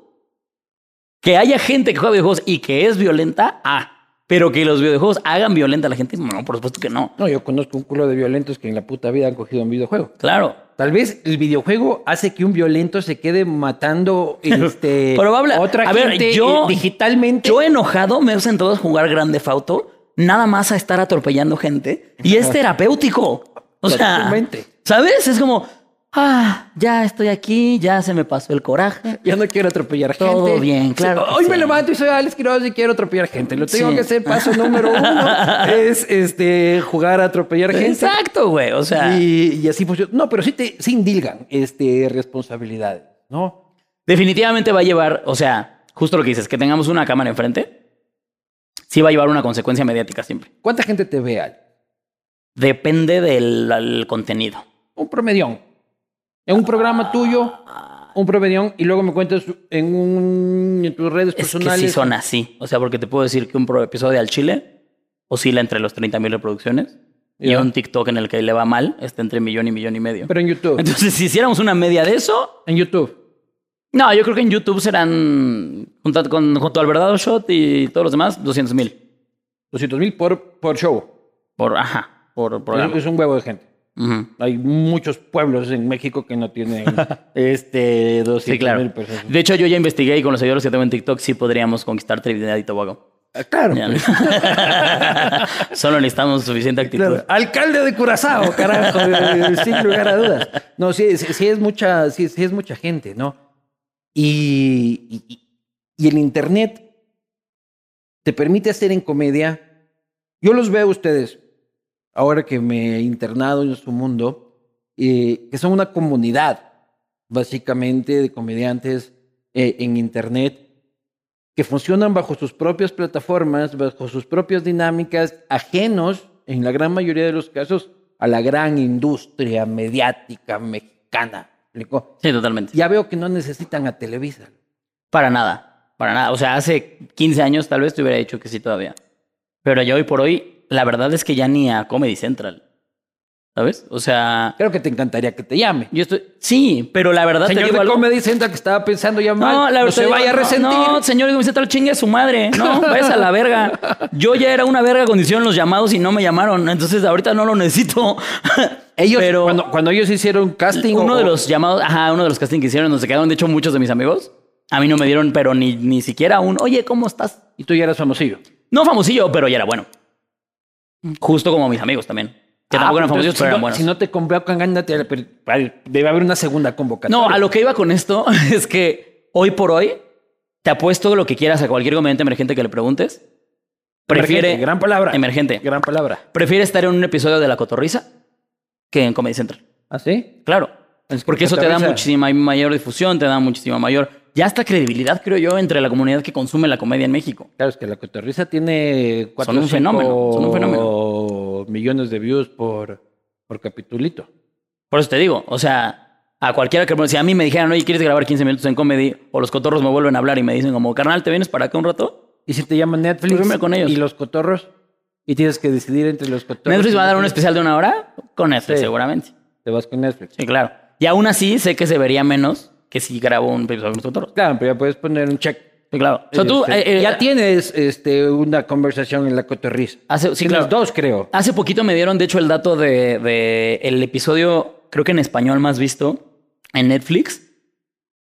Que haya gente que juega videojuegos y que es violenta, ah. Pero que los videojuegos hagan violenta a la gente, no, por supuesto que no. No, yo conozco un culo de violentos que en la puta vida han cogido un videojuego. Claro. Tal vez el videojuego hace que un violento se quede matando este, Probable. otra A ver, gente yo- eh, digitalmente. Yo enojado me he sentado a jugar Grande Fauto, nada más a estar atropellando gente. Y es terapéutico. O sea, Totalmente. ¿sabes? Es como, ah, ya estoy aquí, ya se me pasó el coraje. ya no quiero atropellar gente. Todo bien, claro Hoy me levanto y soy Alex Quiroz y quiero atropellar gente. Lo tengo Sí. que hacer. Paso número uno es este, jugar a atropellar gente. Exacto, güey. O sea, Y, y así funciona. No, pero sí te sí indilgan este, responsabilidades, ¿no? definitivamente va a llevar, o sea, justo lo que dices, que tengamos una cámara enfrente, sí va a llevar una consecuencia mediática siempre. ¿Cuánta gente te ve, Alex? Depende del contenido. Un promedión. En un programa tuyo, un promedión, y luego me cuentas en, un, en tus redes Es que personales. sí son así. O sea, porque te puedo decir que un episodio al Chile oscila entre los 30 mil reproducciones. Y un TikTok en el que le va mal está entre millón y millón y medio. Pero en YouTube. Entonces, si hiciéramos una media de eso, En YouTube. no, yo creo que en YouTube serán, junto, con, junto al verdadero shot y todos los demás, 200 mil. 200 mil por, por show. Por, ajá, por programa. Es un huevo de gente. Ujú. Hay muchos pueblos en México que no tienen este 200 Sí, claro. mil personas. De hecho, yo ya investigué y con los seguidores que tengo en TikTok sí podríamos conquistar Trinidad y Tobago. Ah, Claro. Solo necesitamos suficiente actitud. Claro. Alcalde de Curazao, carajo, sin lugar a dudas. No, sí, sí, sí es mucha, sí, sí es mucha gente, ¿no? Y, y, y el internet te permite hacer en comedia Yo los veo a ustedes, ahora que me he internado en su mundo, eh, que son una comunidad, básicamente, de comediantes eh, en Internet que funcionan bajo sus propias plataformas, bajo sus propias dinámicas, ajenos, en la gran mayoría de los casos, a la gran industria mediática mexicana. ¿Explicó? Sí, totalmente. Ya veo que no necesitan a Televisa. Para nada, para nada. O sea, hace 15 años tal vez te hubiera dicho que sí todavía. Pero ya hoy por hoy, la verdad es que ya ni a Comedy Central. ¿Sabes? O sea, Creo que te encantaría que te llame. yo estoy... Sí, pero la verdad te Señor digo de algo- Comedy Central que estaba pensando ya mal, No, la no verdad se te digo, vaya a no, resentir. No, señor de Comedy Central, chingue a su madre. No, vayas a la verga. Yo ya era una verga cuando hicieron los llamados y no me llamaron. Entonces ahorita no lo necesito. Ellos, pero cuando, cuando ellos hicieron casting... uno o- de los llamados, ajá, uno de los castings que hicieron, donde se quedaron, de hecho, muchos de mis amigos, a mí no me dieron, pero ni, ni siquiera un, oye, ¿cómo estás? Y tú ya eras famosillo. No famosillo, pero ya era bueno. Justo como mis amigos también. Que Ah, tampoco eran pues famosillos, entonces, pero si eran no- buenos. Si no te convocan, ándate. a- pero, ay, Debe haber una segunda convocatoria. No, a lo que iba con esto es que hoy por hoy te apuesto lo que quieras a cualquier comediante emergente que le preguntes. Prefiere. Emergente, gran palabra. Emergente. Gran palabra. Prefiere estar en un episodio de La Cotorrisa que en Comedy Central. ¿Ah, sí? Claro. Es Porque eso te da muchísima mayor difusión, te da muchísima mayor. Ya hasta credibilidad, creo yo, entre la comunidad que consume la comedia en México. Claro, es que la cotorriza tiene cuatro Son un fenómeno, son un fenómeno. millones de views por, por capitulito. Por eso te digo, o sea, a cualquiera que si a mí me dijeran, oye, ¿quieres grabar 15 minutos en comedy? O los cotorros me vuelven a hablar y me dicen como, carnal, ¿te vienes para acá un rato? Y si te llaman Netflix Pues veme con ellos. y los cotorros, y tienes que decidir entre los cotorros. ¿Netflix va a dar un especial de una hora? Con Netflix, Sí. seguramente. Te vas con Netflix. Sí, claro. Y aún así sé que se vería menos que si grabo un episodio cotorros. Claro, pero ya puedes poner un check. Sí, claro. O sea, tú... Este, eh, eh, ya tienes este, una conversación en la cotorriza. Hace, sí, claro. dos, creo. Hace poquito me dieron, de hecho, el dato de, de el episodio, creo que en español más visto, en Netflix.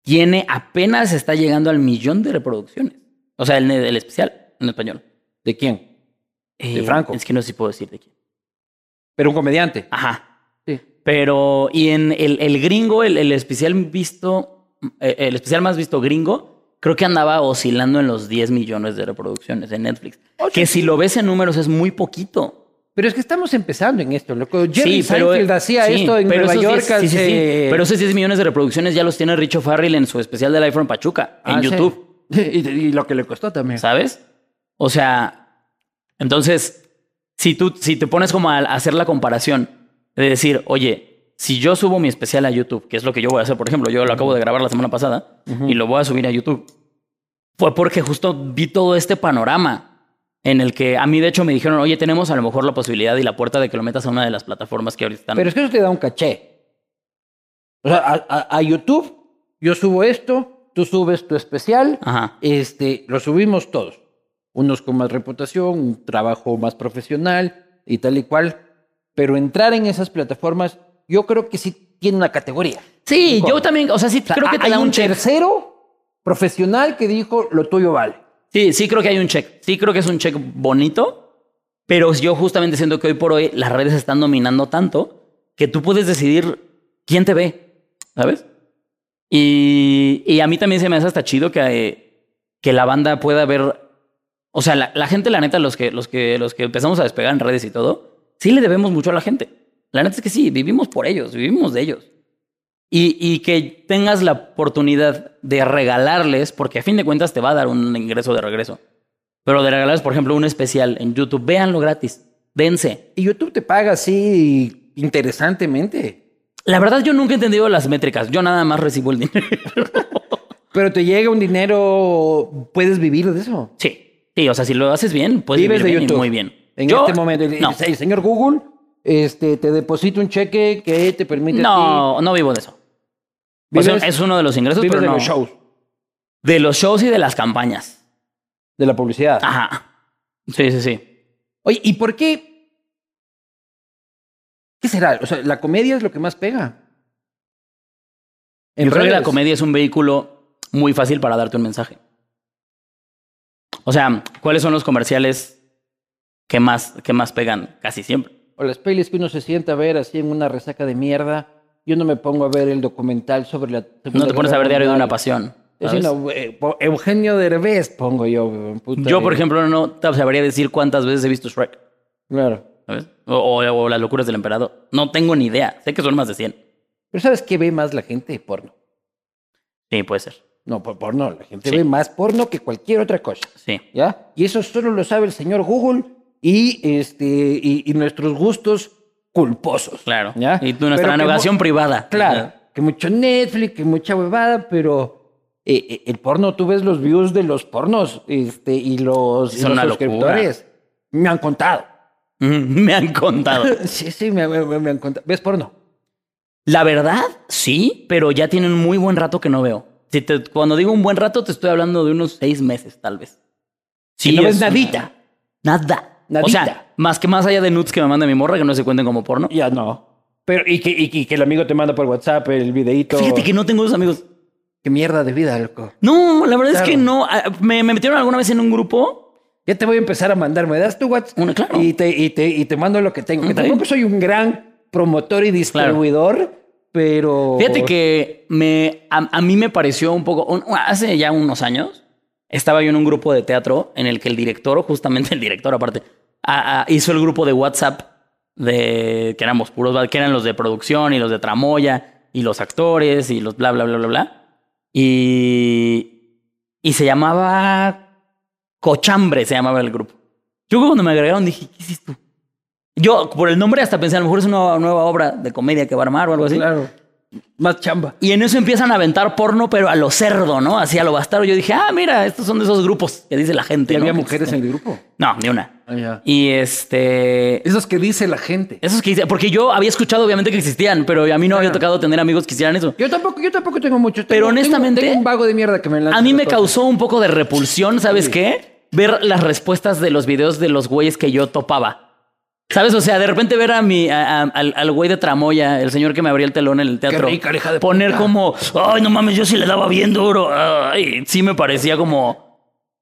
Tiene apenas está llegando al millón de reproducciones. O sea, el, el especial en español. ¿De quién? Eh, Franco. Es que no sé si puedo decir de quién. Pero un comediante. Ajá. Pero, y en el, el gringo, el, el especial visto, eh, el especial más visto gringo, creo que andaba oscilando en los 10 millones de reproducciones en Netflix. Oye, que si lo ves en números es muy poquito. Pero es que estamos empezando en esto, loco. Jerry Sí, pero- Seinfeld hacía sí, esto en Nueva York 10 sí, sí, Pero esos 10 millones de reproducciones ya los tiene Richo Farrell en su especial del iPhone Pachuca, en Ah. YouTube, y, y lo que le costó también. ¿sabes? O sea, entonces, si tú si te pones como a hacer la comparación de decir, oye, si yo subo mi especial a YouTube, que es lo que yo voy a hacer, por ejemplo, yo lo acabo de grabar la semana pasada y lo voy a subir a YouTube, fue porque justo vi todo este panorama en el que a mí de hecho me dijeron, oye, tenemos a lo mejor la posibilidad y la puerta de que lo metas a una de las plataformas que ahorita están. Pero es que eso te da un caché. O sea, a, a- a YouTube, yo subo esto, tú subes tu especial, Ajá. este, lo subimos todos. Unos con más reputación, un trabajo más profesional y tal y cual. Pero entrar en esas plataformas, yo creo que sí tiene una categoría. Sí, yo también, o sea, sí O sea, creo que te hay da un un check. tercero profesional que dijo lo tuyo vale. Sí, sí creo que hay un check. Sí creo que es un check bonito, pero yo justamente siento que hoy por hoy las redes están dominando tanto que tú puedes decidir quién te ve, ¿sabes? Y, y a mí también se me hace hasta chido que, que la banda pueda ver, o sea, la, la gente, la neta, los que, los, que, los que empezamos a despegar en redes y todo, sí le debemos mucho a la gente. La neta es que sí, vivimos por ellos, vivimos de ellos. Y, y que tengas la oportunidad de regalarles, porque a fin de cuentas te va a dar un ingreso de regreso. Pero de regalarles, por ejemplo, un especial en YouTube, véanlo gratis, dense. Y YouTube te paga así interesantemente. La verdad, yo nunca he entendido las métricas. Yo nada más recibo el dinero. Pero te llega un dinero, puedes vivir de eso. sí, sí, o sea, si lo haces bien, puedes Vives vivir de bien y YouTube. muy bien. En Yo- este momento, el, no, el señor Google este, te deposita un cheque que te permite. no, no vivo de eso. ti- O sea, vives, es uno de los ingresos, pero de no. los shows, De los shows y de las campañas. de la publicidad. Ajá. Sí, sí, sí. Oye, ¿y por qué? ¿Qué será? O sea, la comedia es lo que más pega. Yo creo que la comedia es un vehículo muy fácil para darte un mensaje. O sea, ¿cuáles son los comerciales que más, que más pegan casi siempre? O las pelis que uno se sienta a ver así en una resaca de mierda. Yo no me pongo a ver el documental sobre la. No te pones a ver Diario de una pasión. Es una, eh, Eugenio Derbez pongo yo. puta Yo, por ejemplo, no te sabría decir cuántas veces he visto Shrek. Claro. ¿sabes? O, o- o las locuras del emperador. No tengo ni idea. Sé que son más de 100. Pero ¿sabes qué ve más la gente? Porno. Sí, puede ser. No, por porno. La gente Sí. ve más porno que cualquier otra cosa. Sí. ¿Ya? Y eso solo lo sabe el señor Google y, este, y, y nuestros gustos culposos. Claro. ¿Ya? Y nuestra Pero navegación privada. Claro. Que mucho Netflix, que mucha huevada, pero eh, eh, el porno, tú ves los views de los pornos este, y los, y Son los suscriptores. Me han contado. Mm, Me han contado. Sí, sí, me, me- me han contado. ¿Ves porno? La verdad, sí, pero ya tienen un muy buen rato que no veo. Si te- cuando digo un buen rato, te estoy hablando de unos seis meses, tal vez. Si no ves es- nadita. Nada. O sea, más que más allá de nudes que me manda mi morra, que no se cuenten como porno. Ya no. Pero, y que, y que- y que el amigo te manda por WhatsApp el videito. Fíjate que no tengo esos amigos. Qué mierda de vida, loco. No, la verdad es que no. Ah, Me, me metieron alguna vez en un grupo. Ya te voy a empezar a mandar. ¿Me das tu WhatsApp? Una, claro. Y te, y, te, y te mando lo que tengo. Que Ok. tampoco soy un gran promotor y distribuidor, pero... Fíjate que me, a, a mí me pareció un poco. un- hace ya unos años, estaba yo en un grupo de teatro en el que el director, o justamente el director aparte, a- a- hizo el grupo de WhatsApp de que éramos puros, que eran los de producción y los de tramoya y los actores y los bla, bla, bla, bla, bla. Y, y se llamaba Cochambre, se llamaba el grupo. Yo cuando me agregaron dije, ¿qué hiciste tú? Yo, por el nombre, hasta pensé, a lo mejor es una nueva obra de comedia que va a armar o algo así. Claro. Más chamba. Y en eso empiezan a aventar porno, pero a lo cerdo, ¿no? Así a lo bastardo. Yo dije, ah, mira, estos son de esos grupos que dice la gente. ¿Y ¿no? había mujeres en el grupo? No, ni una. Ah. Y este. Esos que dice la gente. Esos que dice- porque yo había escuchado obviamente que existían, pero a mí no había tocado tener amigos que hicieran eso. Yo tampoco, yo tampoco tengo mucho. Pero tengo- honestamente- Tengo, un vago de mierda que me lanza A mí me causó un poco de repulsión, ¿sabes qué? Ver las respuestas de los videos de los güeyes que yo topaba. ¿Sabes? O sea, de repente ver a mi, a- a- al, al güey de Tramoya, el señor que me abría el telón en el teatro, rica, hija de poner puta. como, ay, no mames, yo sí le daba bien duro. Ay, sí me parecía como.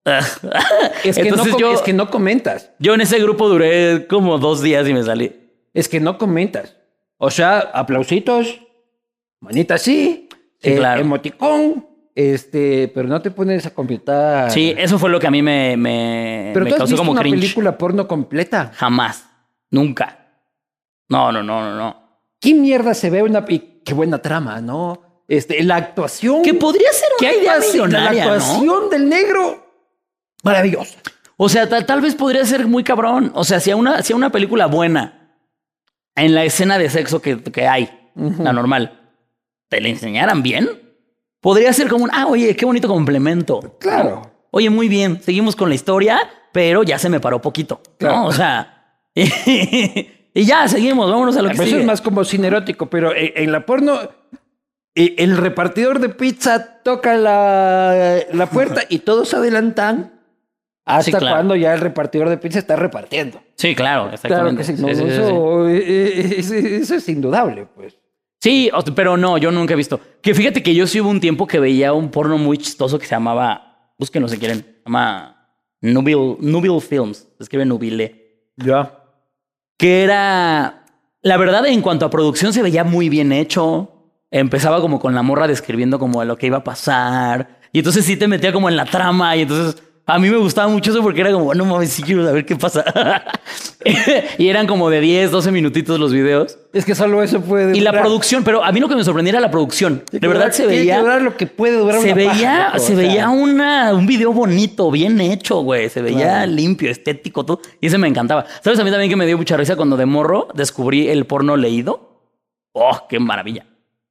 Es que, Entonces no, yo, es que no comentas. yo en ese grupo duré como dos días y me salí. Es que no comentas. O sea, aplausitos, manita así, Sí, eh, claro. emoticón, este, pero no te pones a completar. Sí, eso fue lo que a mí me, me, pero me tú has causó visto como una cringe. película porno completa. Jamás. Nunca. No, no, no, no, no. ¿Qué mierda se ve una y qué buena trama, no? Este, la actuación. Que podría ser una idea así, La millonaria, ¿no? actuación del negro, maravillosa. O sea, tal, tal vez podría ser muy cabrón. O sea, si a una, si a una película buena, en la escena de sexo que, que hay, la normal, te la enseñaran bien, podría ser como un, ah, oye, qué bonito complemento. Claro. Oye, muy bien, seguimos con la historia, pero ya se me paró poquito. Claro. ¿no? O sea, y ya, seguimos, vámonos a lo que Eso sigue. es más como cine erótico, pero en, en la porno, eh, el repartidor de pizza toca la, la puerta y todos adelantan hasta Sí, claro. cuando ya el repartidor de pizza está repartiendo. Sí, claro, Claro exactamente. que sí, no, eso, eh, eh, eso- eso es indudable, pues. Sí, pero no, yo nunca he visto. Que fíjate que yo sí hubo un tiempo que veía un porno muy chistoso que se llamaba, búsquenlo si quieren, se llama Nubil, Nubil Films, se escribe Nubile, Ya. que era, la verdad en cuanto a producción se veía muy bien hecho, empezaba como con la morra describiendo como lo que iba a pasar, y entonces sí te metía como en la trama, y entonces a mí me gustaba mucho eso porque era como, no mames, sí quiero saber qué pasa. y eran como de 10, 12 minutitos los videos. Es que solo eso puede Y la durar. producción, pero a mí lo que me sorprendía era la producción. De verdad durar- se veía. durar lo que puede durar Se una veía, paja, se o sea. veía una, un video bonito, bien hecho, güey. Se veía Claro. limpio, estético, todo. Y ese me encantaba. ¿Sabes a mí también que me dio mucha risa cuando de morro descubrí el porno leído? ¡Oh, qué maravilla!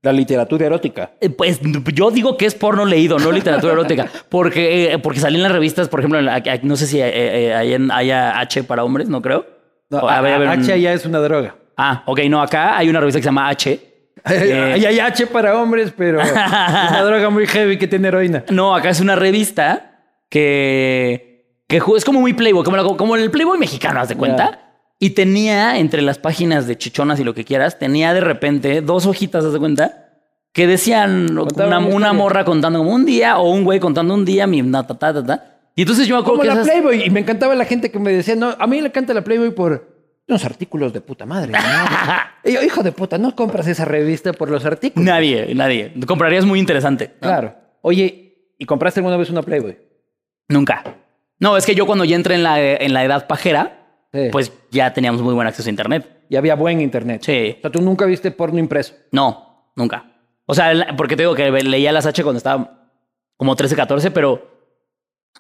La literatura erótica. Eh, Pues yo digo que es porno leído, no literatura erótica. Porque, eh, porque salí en las revistas, por ejemplo, en la- no sé si eh, eh, haya H para hombres, no creo. No, a ver, a ver, un- H ya es una droga. Ah, ok, no, acá hay una revista que se llama H. Eh, Hay hay H para hombres, pero es una droga muy heavy que tiene heroína. No, acá es una revista que, que es como muy Playboy, como, la- como el Playboy mexicano, ¿haz de cuenta? Y tenía entre las páginas de chichonas y lo que quieras, tenía de repente dos hojitas, ¿haz de cuenta? Que decían una, una morra contando como un día o un güey contando un día, mi na, ta, ta, ta, ta. Y entonces yo me acuerdo Como que la esas- Playboy. Y me encantaba la gente que me decía, no, a mí le encanta la Playboy por unos artículos de puta madre. ¿no? Y yo, hijo de puta, no compras esa revista por los artículos. Nadie, nadie. Comprarías muy interesante. ¿no? Claro. Oye, ¿y compraste alguna vez una Playboy? Nunca. No, es que yo cuando ya entré en la, en la edad pajera, Sí. pues ya teníamos muy buen acceso a internet. Y había buen internet. Sí. O sea, tú nunca viste porno impreso. No, nunca. O sea, porque te digo que leía las H cuando estaba como 13, 14, pero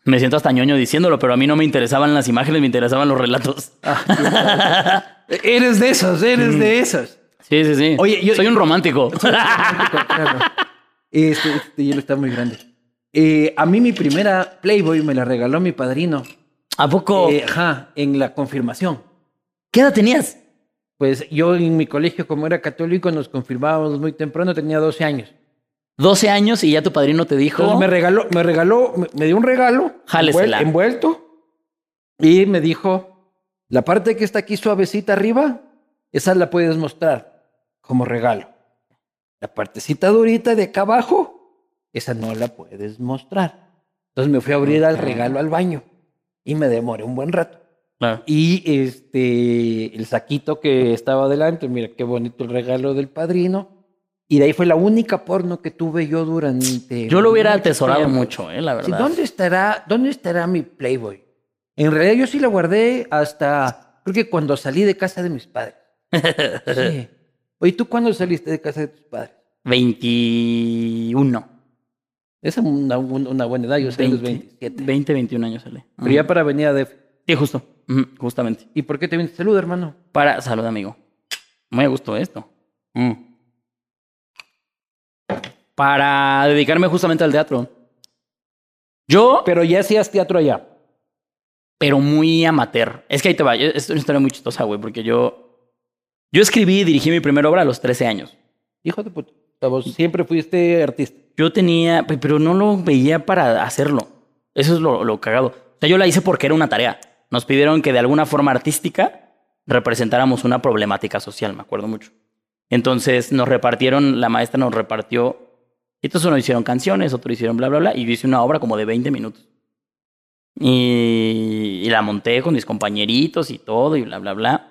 me siento hasta ñoño diciéndolo, pero a mí no me interesaban las imágenes, me interesaban los relatos. Eres de esos, eres de esos. Sí, sí, sí. Oye, yo- soy un romántico. Claro. Este, este hielo está muy grande. Eh, a mí mi primera Playboy me la regaló mi padrino. ¿A poco? Eh, ajá, en la confirmación. ¿Qué edad tenías? Pues yo en mi colegio, como era católico, nos confirmábamos muy temprano, tenía 12 años. 12 años y ya tu padrino te dijo. Entonces me regaló, me regaló, me, dio un regalo Jálesela. envuel- envuelto y me dijo, la parte que está aquí suavecita arriba, esa la puedes mostrar como regalo. La partecita durita de acá abajo, esa no la puedes mostrar. Entonces me fui a abrir al regalo al baño y me demoré un buen rato. Y este, el saquito que estaba adelante, mira qué bonito el regalo del padrino. Y de ahí fue la única porno que tuve yo durante. Yo lo hubiera atesorado tiempo. mucho, eh, la Sí, verdad. ¿dónde, estará, ¿Dónde estará mi Playboy? En realidad yo sí la guardé hasta, creo que cuando salí de casa de mis padres. Sí. Oye, ¿tú cuándo saliste de casa de tus padres? 21. Esa es una, una buena edad, yo soy de los 27. 20, 21 años sale. Pero ya para venir a DF. Sí, justo. Justamente. ¿Y por qué te viniste? Salud, hermano. Para. Salud, amigo. Muy a gusto esto. Mm. Para dedicarme justamente al teatro. Yo, Pero ya hacías teatro allá. pero muy amateur. Es que ahí te va. Es una historia muy chistosa, güey, porque yo. Yo escribí y dirigí mi primera obra a los 13 años. Hijo de puta. Vos siempre fuiste artista. Yo tenía, pe- pero no lo veía para hacerlo. Eso es lo, lo cagado. O sea, yo la hice porque era una tarea. Nos pidieron que de alguna forma artística representáramos una problemática social, me acuerdo mucho. Entonces nos repartieron, la maestra nos repartió, entonces uno hicieron canciones, otro hicieron bla, bla, bla, y yo hice una obra como de 20 minutos. Y, y la monté con mis compañeritos y todo, y bla, bla, bla.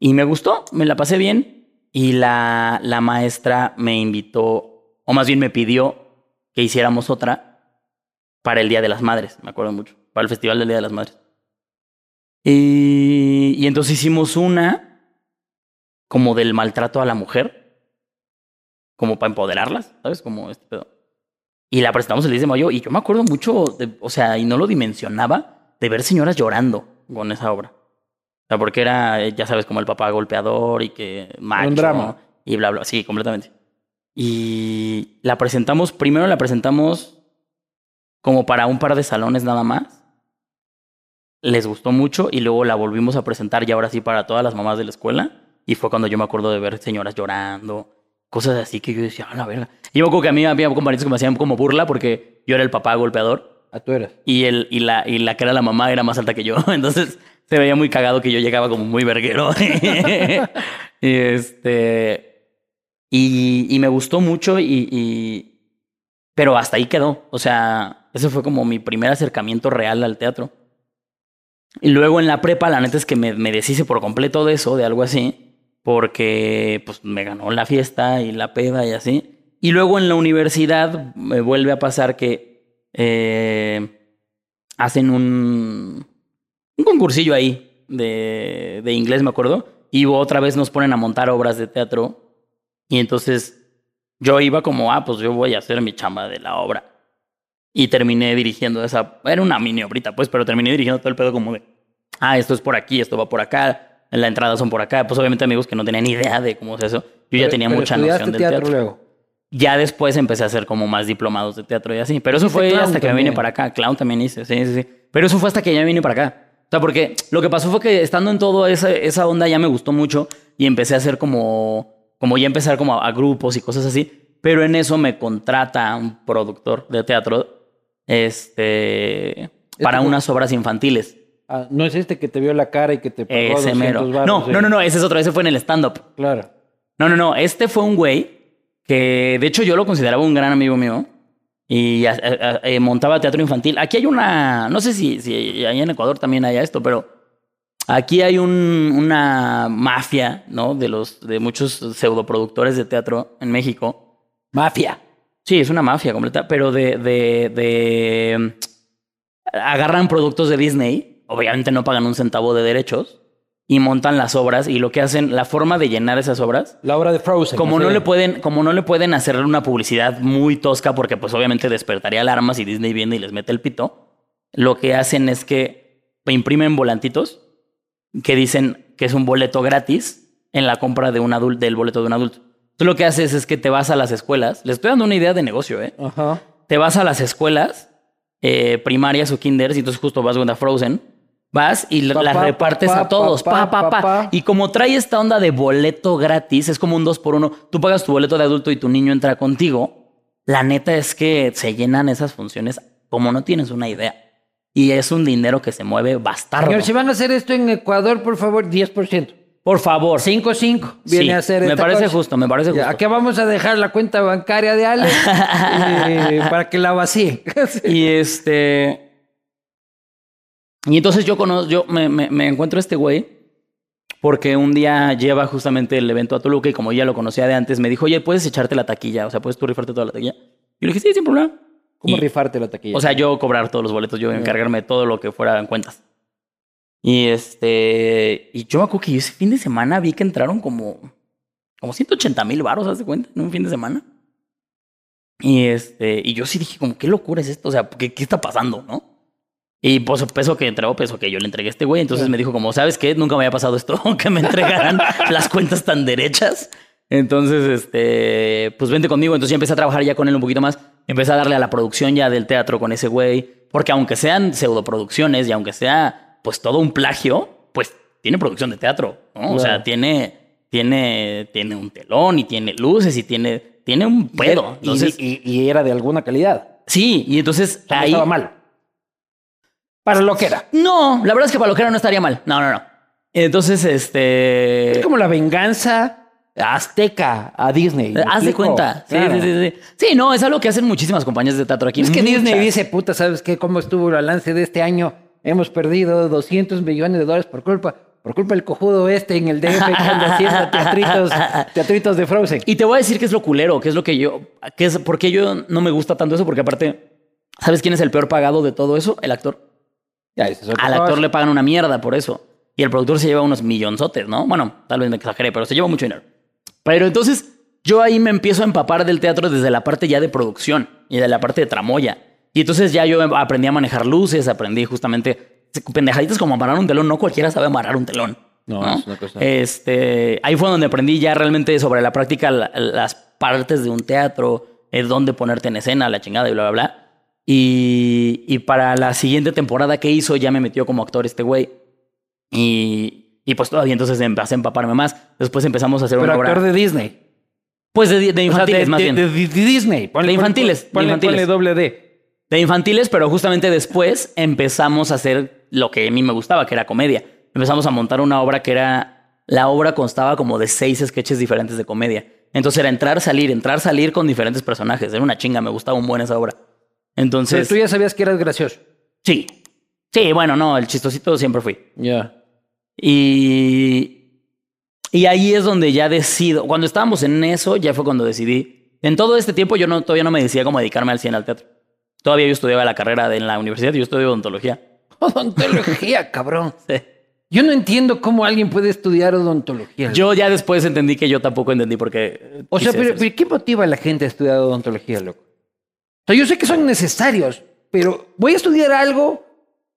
Y me gustó, me la pasé bien. Y la, la maestra me invitó, o más bien me pidió que hiciéramos otra para el Día de las Madres, me acuerdo mucho, para el Festival del Día de las Madres. Y, y entonces hicimos una como del maltrato a la mujer, como para empoderarlas, ¿sabes? Como este pedo. Y la presentamos el 10 de mayo y yo me acuerdo mucho, de- o sea, y no lo dimensionaba, de ver señoras llorando con esa obra. O sea, porque era, ya sabes, como el papá golpeador y que macho. drama. Y bla, bla. Sí, completamente. Y la presentamos, primero la presentamos como para un par de salones nada más. Les gustó mucho y luego la volvimos a presentar y ahora sí para todas las mamás de la escuela. Y fue cuando yo me acuerdo de ver señoras llorando, cosas así que yo decía, a la verga. Y yo acuerdo que a mí había compañeros que me hacían como burla porque yo era el papá golpeador A tú eras. y, el, y, la, y la que era la mamá era más alta que yo. Entonces se veía muy cagado que yo llegaba como muy verguero. y este. Y, me gustó mucho y, y- Pero hasta ahí quedó. O sea, ese fue como mi primer acercamiento real al teatro. Y luego en la prepa, la neta es que me, me deshice por completo de eso, de algo así, porque pues me ganó la fiesta y la peda y así. Y luego en la universidad me vuelve a pasar que eh, hacen un, un concursillo ahí de, de inglés, me acuerdo. Y otra vez nos ponen a montar obras de teatro. Y entonces yo iba como, ah, pues yo voy a hacer mi chamba de la obra. Y terminé dirigiendo esa. Era una mini obrita, pues, pero terminé dirigiendo todo el pedo como de. Ah, esto es por aquí, esto va por acá. La entrada son por acá. Pues obviamente amigos que no tenían ni idea de cómo es eso. Yo ya tenía mucha noción del teatro, teatro. luego. Ya después empecé a hacer como más diplomados de teatro y así. Pero eso fue hasta que me vine también. para acá. Clown también hice, sí, sí, sí. Pero eso fue hasta que ya vine para acá. O sea, porque lo que pasó fue que estando en todo esa, esa onda ya me gustó mucho y empecé a hacer como, como ya empezar como a, a grupos y cosas así. Pero en eso me contrata un productor de teatro este, para como- unas obras infantiles. Ah, no es este que te vio la cara y que te pagó Ese 200 mero. No, sí. no, no, no, ese es otro. Ese fue en el stand-up. Claro. No, no, no. Este fue un güey que, de hecho, yo lo consideraba un gran amigo mío y a- a- a- eh, montaba teatro infantil. Aquí hay una, no sé si, si allá en Ecuador también haya esto, pero aquí hay un- una mafia, ¿no? De los, de muchos pseudoproductores de teatro en México. Mafia. Sí, es una mafia completa, pero de, de, de agarran productos de Disney obviamente no pagan un centavo de derechos y montan las obras y lo que hacen, la forma de llenar esas obras, La obra de Frozen. como no le pueden, como no le pueden hacer una publicidad muy tosca porque pues obviamente despertaría alarmas y Disney viene y les mete el pito, lo que hacen es que imprimen volantitos que dicen que es un boleto gratis en la compra de un adulto, del boleto de un adulto. Tú lo que haces es que te vas a las escuelas, les estoy dando una idea de negocio, ¿eh? Ajá. te vas a las escuelas eh, primarias o kinders y entonces justo vas a Frozen, vas y Pa, las pa, repartes pa, a todos, pa, pa. Y como trae esta onda de boleto gratis, es como un dos por uno, tú pagas tu boleto de adulto y tu niño entra contigo, la neta es que se llenan esas funciones como no tienes una idea. Y es un dinero que se mueve bastardo. Señor, si van a hacer esto en Ecuador, por favor, 10%. Por favor. 5-5 viene Sí, a ser me esta parece cosa. justo, me parece justo. Aquí vamos a dejar la cuenta bancaria de Ale eh, para que la vacíe. Y este. Y entonces yo conozco, yo me, me, me encuentro a este güey porque un día lleva justamente el evento a Toluca y como ya lo conocía de antes, me dijo, oye, ¿puedes echarte la taquilla? O sea, ¿puedes tú rifarte toda la taquilla? Y le dije, sí, sin problema. ¿Cómo Y- rifarte la taquilla? O sea, yo cobrar todos los boletos, yo encargarme de todo lo que fuera en cuentas. Y este. Y yo me acuerdo que ese fin de semana vi que entraron como. Como 180 mil baros, ¿haz de cuenta? En un fin de semana. Y este. Y yo sí dije, como, qué locura es esto. O sea, ¿qué, qué está pasando, no? Y pues peso que entregó, peso que yo le entregué a este güey. Entonces me dijo, como, ¿sabes qué? Nunca me había pasado esto, que me entregaran las cuentas tan derechas. Entonces, este, pues vente conmigo. Entonces ya empecé a trabajar ya con él un poquito más. Empecé a darle a la producción ya del teatro con ese güey. Porque aunque sean pseudoproducciones y aunque sea pues todo un plagio, pues tiene producción de teatro, ¿no? O sea, Claro. tiene, tiene, tiene un telón y tiene luces y tiene, tiene un pedo. Y- Entonces, y, y era de alguna calidad. sí, y entonces O sea, no ahí... estaba mal. Para lo que era. No, la verdad es que para lo que era no estaría mal. No, no, no. Entonces, este... Es como la venganza azteca a Disney. ¿me Haz de cuenta. Sí, Claro. sí, sí, sí. Sí, no, es algo que hacen muchísimas compañías de teatro aquí. Es que Disney dice, puta, ¿sabes qué? ¿Cómo estuvo el balance de este año? Hemos perdido 200 millones de dólares por culpa, por culpa del cojudo este en el DF cuando haciendo teatritos, teatritos de Frozen. Y te voy a decir qué es lo culero, qué es lo que yo, qué es, por qué yo no me gusta tanto eso, porque aparte, ¿sabes quién es el peor pagado de todo eso? El actor. Ya, es Al cosa. actor le pagan una mierda por eso. Y el productor se lleva unos millonzotes, ¿no? Bueno, tal vez me exageré, pero se lleva mucho dinero. Pero entonces yo ahí me empiezo a empapar del teatro desde la parte ya de producción y de la parte de tramoya. Y entonces ya yo aprendí a manejar luces, aprendí justamente pendejaditas como amarrar un telón. No cualquiera sabe amarrar un telón. No, No, es una cosa- Este, ahí fue donde aprendí ya realmente sobre la práctica la- las partes de un teatro, eh, dónde ponerte en escena, la chingada y bla, bla, bla. Y, y para la siguiente temporada que hizo ya me metió como actor este güey. Y, y pues todavía entonces empecé a empaparme más. Después empezamos a hacer Pero una obra. actor de Disney. Pues de, de O sea, infantiles, de, más de- bien. de- de Disney. Ponle- De infantiles, de Ponle, infantiles. ponle doble D. De infantiles, pero justamente después empezamos a hacer lo que a mí me gustaba, que era comedia. Empezamos a montar una obra que era. La obra constaba como de seis sketches diferentes de comedia. Entonces era entrar, salir, entrar, salir con diferentes personajes. Era una chinga, me gustaba un buen esa obra. Pero Entonces. tú ya sabías que eras gracioso. Sí. Sí, bueno, no, el chistosito siempre fui. Ya. Y, y ahí es donde ya decido. Cuando estábamos en eso, ya fue cuando decidí. En todo este tiempo yo no, todavía no me decía cómo dedicarme al 100 al teatro. Todavía yo estudiaba la carrera de, en la universidad, yo estudié odontología. Odontología, cabrón. Sí. Yo no entiendo cómo alguien puede estudiar odontología. Yo ya después entendí que yo tampoco entendí por qué. o sea, pero, pero ¿qué motiva a la gente a estudiar odontología, loco? O sea, yo sé que son necesarios, pero voy a estudiar algo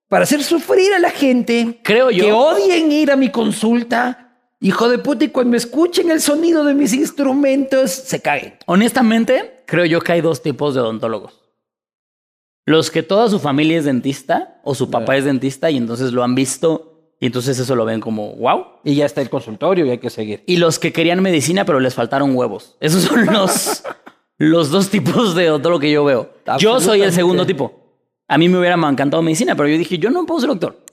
para hacer sufrir a la gente. Creo yo- Que odien ir a mi consulta. Hijo de puta, y cuando escuchen el sonido de mis instrumentos, se caen. Honestamente, creo yo que hay dos tipos de odontólogos. Los que toda su familia es dentista o su papá Ya. es dentista y entonces lo han visto y entonces eso lo ven como wow. Y ya está el consultorio y hay que seguir. Y los que querían medicina pero les faltaron huevos. Esos son los, los dos tipos de odontólogo que yo veo. Yo soy el segundo tipo. A mí me hubiera encantado medicina, pero yo dije, yo no puedo ser doctor.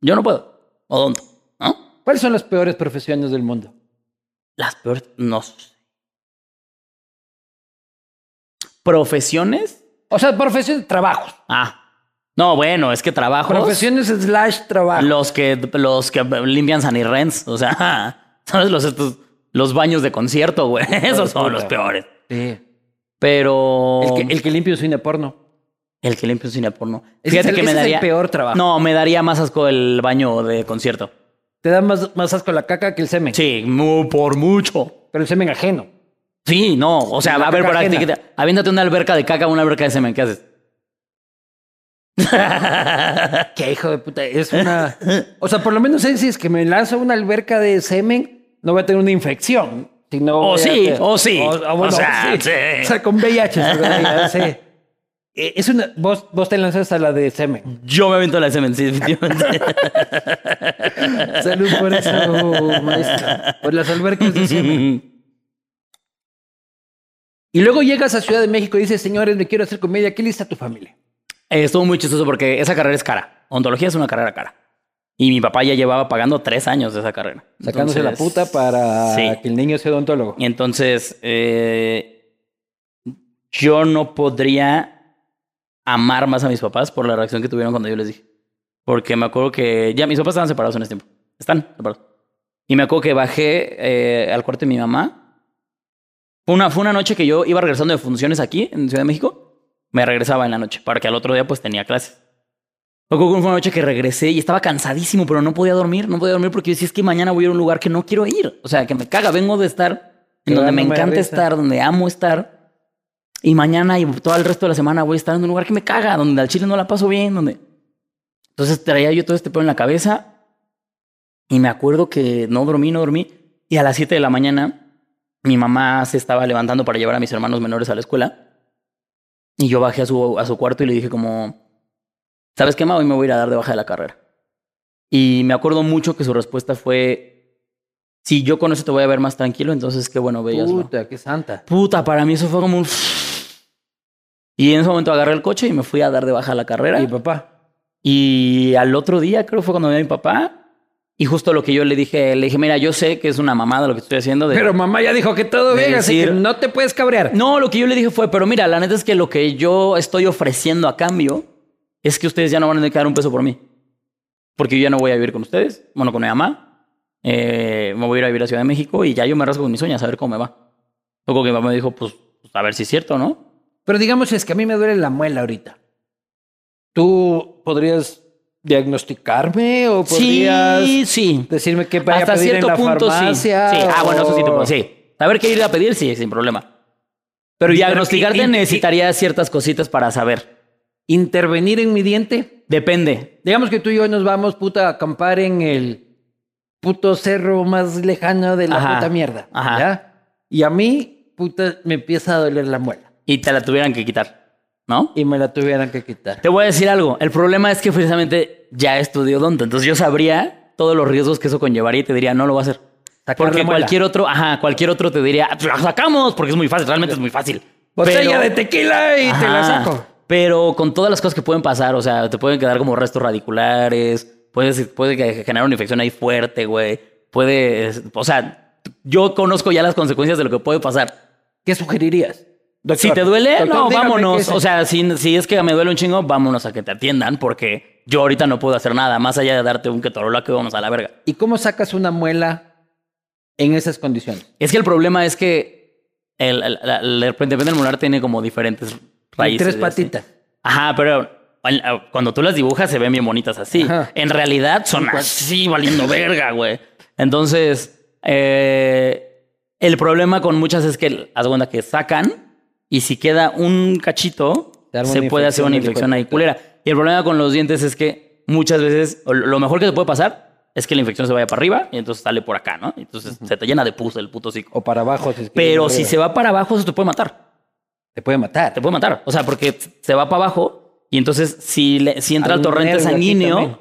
Yo no puedo. Odonto, ¿no? ¿Cuáles son las peores profesiones del mundo? Las peores, no sé. Profesiones. O sea, profesiones, trabajos. Ah. No, bueno, es que trabajos. Profesiones slash trabajo. Los que, los que limpian Sanirrens. O sea, ¿sabes? Los, estos, los baños de concierto, güey. Esos son los peores. Sí. Pero. El, que, el que limpia un cine porno. El que limpia un cine porno. Fíjate que me ese es el daría. peor trabajo. No, me daría más asco el baño de concierto. Te da más, más asco la caca que el semen. Sí, mu- por mucho. Pero el semen ajeno. Sí, no. O sea, La a ver, por actividad. Aviéntate una alberca de caca o una alberca de semen. ¿Qué haces? Qué hijo de puta. Es una. O sea, por lo menos sé si es que me lanzo una alberca de semen, no voy a tener una infección. O a sí, o sí. ah, bueno, O sea, sí. O sea, con VIH. Eh, Es una. Vos, vos te lanzas a la de semen. Yo me aviento la de semen, sí, definitivamente. Salud por eso, maestra. Por las albercas de semen. Y luego llegas a Ciudad de México y dices, señores, me quiero hacer comedia. ¿Qué lista tu familia? Eh, Estuvo muy chistoso porque esa carrera es cara. Ontología es una carrera cara. Y mi papá ya llevaba pagando tres años de esa carrera. Sacándose la puta para sí. que el niño sea odontólogo. Entonces, eh, yo no podría amar más a mis papás por la reacción que tuvieron cuando yo les dije. Porque me acuerdo que ya mis papás estaban separados en ese tiempo. Están separados. Y me acuerdo que bajé eh, al cuarto de mi mamá. Fue una, fue una noche que yo iba regresando de funciones aquí en Ciudad de México. Me regresaba en la noche para que al otro día pues tenía clases. Que fue una noche que regresé y estaba cansadísimo, pero no podía dormir. No podía dormir porque yo decía, es que mañana voy a ir a un lugar que no quiero ir. O sea, que me caga. Vengo de estar en donde me encanta estar, donde amo estar. Y mañana y todo el resto de la semana voy a estar en un lugar que me caga, donde al chile no la paso bien, donde... Entonces traía yo todo este pedo en la cabeza y me acuerdo que no dormí, no dormí. Y a las 7 de la mañana mi mamá se estaba levantando para llevar a mis hermanos menores a la escuela. Y yo bajé a su, a su cuarto y le dije como, ¿sabes qué, ma? Hoy me voy a ir a dar de baja de la carrera. Y me acuerdo mucho que su respuesta fue, si yo con eso te voy a ver más tranquilo, entonces qué bueno, veías. Puta, qué santa. Puta, para mí eso fue como un... Y en ese momento agarré el coche y me fui a dar de baja la carrera. Y papá. Y al otro día, creo fue cuando vi a mi papá. Y justo lo que yo le dije, le dije, mira, yo sé que es una mamada lo que estoy haciendo. De... Pero mamá ya dijo que todo bien, así que decir- no te puedes cabrear. No, lo que yo le dije fue, pero mira, la neta es que lo que yo estoy ofreciendo a cambio es que ustedes ya no van a tener que dar un peso por mí. Porque yo ya no voy a vivir con ustedes, bueno, con mi mamá. Eh, me voy a ir a vivir a Ciudad de México y ya yo me rasgo con mis uñas a ver cómo me va. Luego que mi mamá me dijo, pues, pues, a ver si es cierto, ¿no? Pero digamos, es que a mí me duele la muela ahorita. ¿Tú podrías diagnosticarme o podrías Sí, sí. decirme qué vaya Hasta a pedir cierto en la punto farmacia? sí. Sí, ah, bueno, eso sí te puedo. Sí. Saber qué ir a pedir, sí, sin problema. Pero diagnosticarte necesitaría ciertas cositas para saber. ¿Intervenir en mi diente? Depende. Digamos que tú y yo nos vamos, puta, a acampar en el puto cerro más lejano de la Ajá. puta mierda. Ajá. ¿ya? Y a mí, puta, me empieza a doler la muela. Y te la tuvieran que quitar, ¿no? Y me la tuvieran que quitar. Te voy a decir algo. El problema es que precisamente ya estudió odonto. Entonces yo sabría todos los riesgos que eso conllevaría y te diría, no lo va a hacer. Sacar Porque cualquier otro, ajá, cualquier otro te diría, "Ah, la sacamos, porque es muy fácil, realmente es muy fácil. Botella Pero- de tequila y te la saco. Pero con todas las cosas que pueden pasar, o sea, te pueden quedar como restos radiculares, puedes, puede que generar una infección ahí fuerte, güey. Puede, o sea, yo conozco ya las consecuencias de lo que puede pasar. ¿Qué sugerirías? Doctor, si te duele, doctor, no, vámonos. O sea, si, si es que me duele un chingo, vámonos a que te atiendan, porque yo ahorita no puedo hacer nada, más allá de darte un ketorolaco que vamos a la verga. ¿Y cómo sacas una muela en esas condiciones? Es que el problema es que el, el, el molar tiene como diferentes Y raíces. tres patitas. Ajá, pero a- cuando tú las dibujas se ven bien bonitas así. Ajá. En realidad son así, valiendo verga, güey. Entonces, eh, el problema con muchas es que, haz cuenta que sacan y si queda un cachito, se puede hacer una infección ahí culera. Y el problema con los dientes es que muchas veces, lo mejor que te puede pasar es que la infección se vaya para arriba y entonces sale por acá, ¿no? Entonces se te llena de pus el puto hocico. O para abajo. Si es que Pero si se va para abajo, eso te puede matar Te puede matar. te puede matar. O sea, porque se va para abajo y entonces si, le- si entra Al torrente sanguíneo,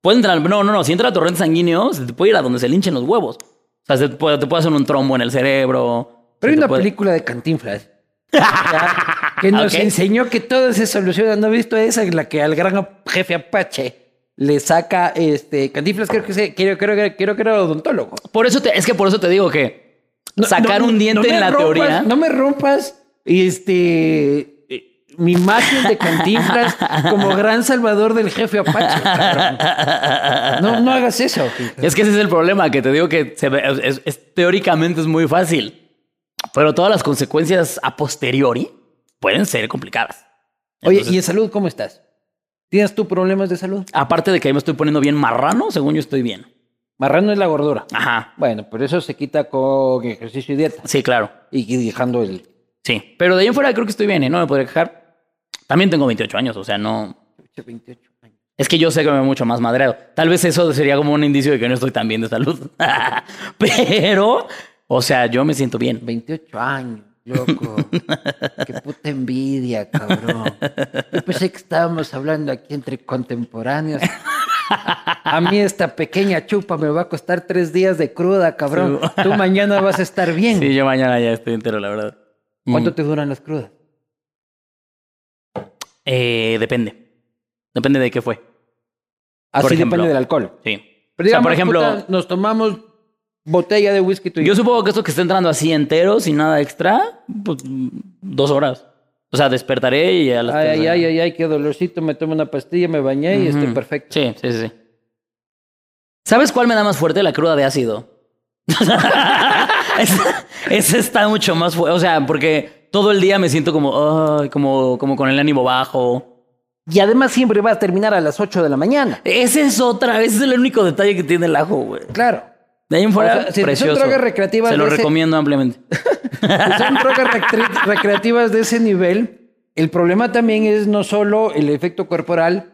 puede entrar. No, no, no. Si entra al torrente sanguíneo, se te puede ir a donde se linchen los huevos. O sea, se te puede, te puede hacer un trombo en el cerebro. Pero hay una puede- película de Cantinflas que nos enseñó que todo se soluciona. ¿No has visto esa en la que al gran jefe Apache le saca este Cantinflas? Creo que se, creo, creo, creo, creo que era odontólogo. Por eso te, es que por eso te digo que No, sacar no, un diente no en la rompas- teoría. No me rompas este eh, mi imagen de Cantinflas como gran salvador del jefe Apache. cabrón. No, no hagas eso. Es que ese es el problema, que te digo que se ve- es- es- teóricamente es muy fácil, pero todas las consecuencias a posteriori pueden ser complicadas. Oye, ¿y en salud cómo estás? ¿Tienes tú problemas de salud? aparte de que ahí me estoy poniendo bien marrano, según yo estoy bien. Marrano es la gordura. Ajá. Bueno, pero eso se quita con ejercicio y dieta. Sí, claro. Y, y dejando el... Sí. Pero de ahí en fuera creo que estoy bien, ¿eh? No me podría quejar. También tengo 28 años, o sea, no. 28 años. Es que yo sé que me veo mucho más madreado. Tal vez eso sería como un indicio de que no estoy tan bien de salud. Pero, o sea, yo me siento bien. 28 años, loco. Qué puta envidia, cabrón. Yo pensé que estábamos hablando aquí entre contemporáneos. A mí esta pequeña chupa me va a costar tres días de cruda, cabrón. Tú mañana vas a estar bien. Sí, yo mañana ya estoy entero, la verdad. ¿Cuánto te duran las crudas? Eh, depende. Depende de qué fue. Así Por ejemplo. depende del alcohol. Sí. Pero o sea, digamos, por ejemplo, puta, nos tomamos botella de whisky tú y yo supongo que esto que está entrando así entero, sin nada extra, pues mm, dos horas. O sea, despertaré y a las Ay, ay, ay, ay, ay, qué dolorcito. Me tomo una pastilla, me bañé y estoy perfecto. Sí, sí, sí. ¿Sabes cuál me da más fuerte? La cruda de ácido. esa, esa está mucho más fuerte. O sea, porque todo el día me siento como, como, como con el ánimo bajo. Y además siempre va a terminar a las 8 de la mañana. Ese es otra, ese es el único detalle que tiene el ajo, güey. Claro. De ahí en fuera, O sea, si son precioso. drogas recreativas Se lo ese- recomiendo ampliamente. Si son drogas recre- recreativas de ese nivel, el problema también es no solo el efecto corporal,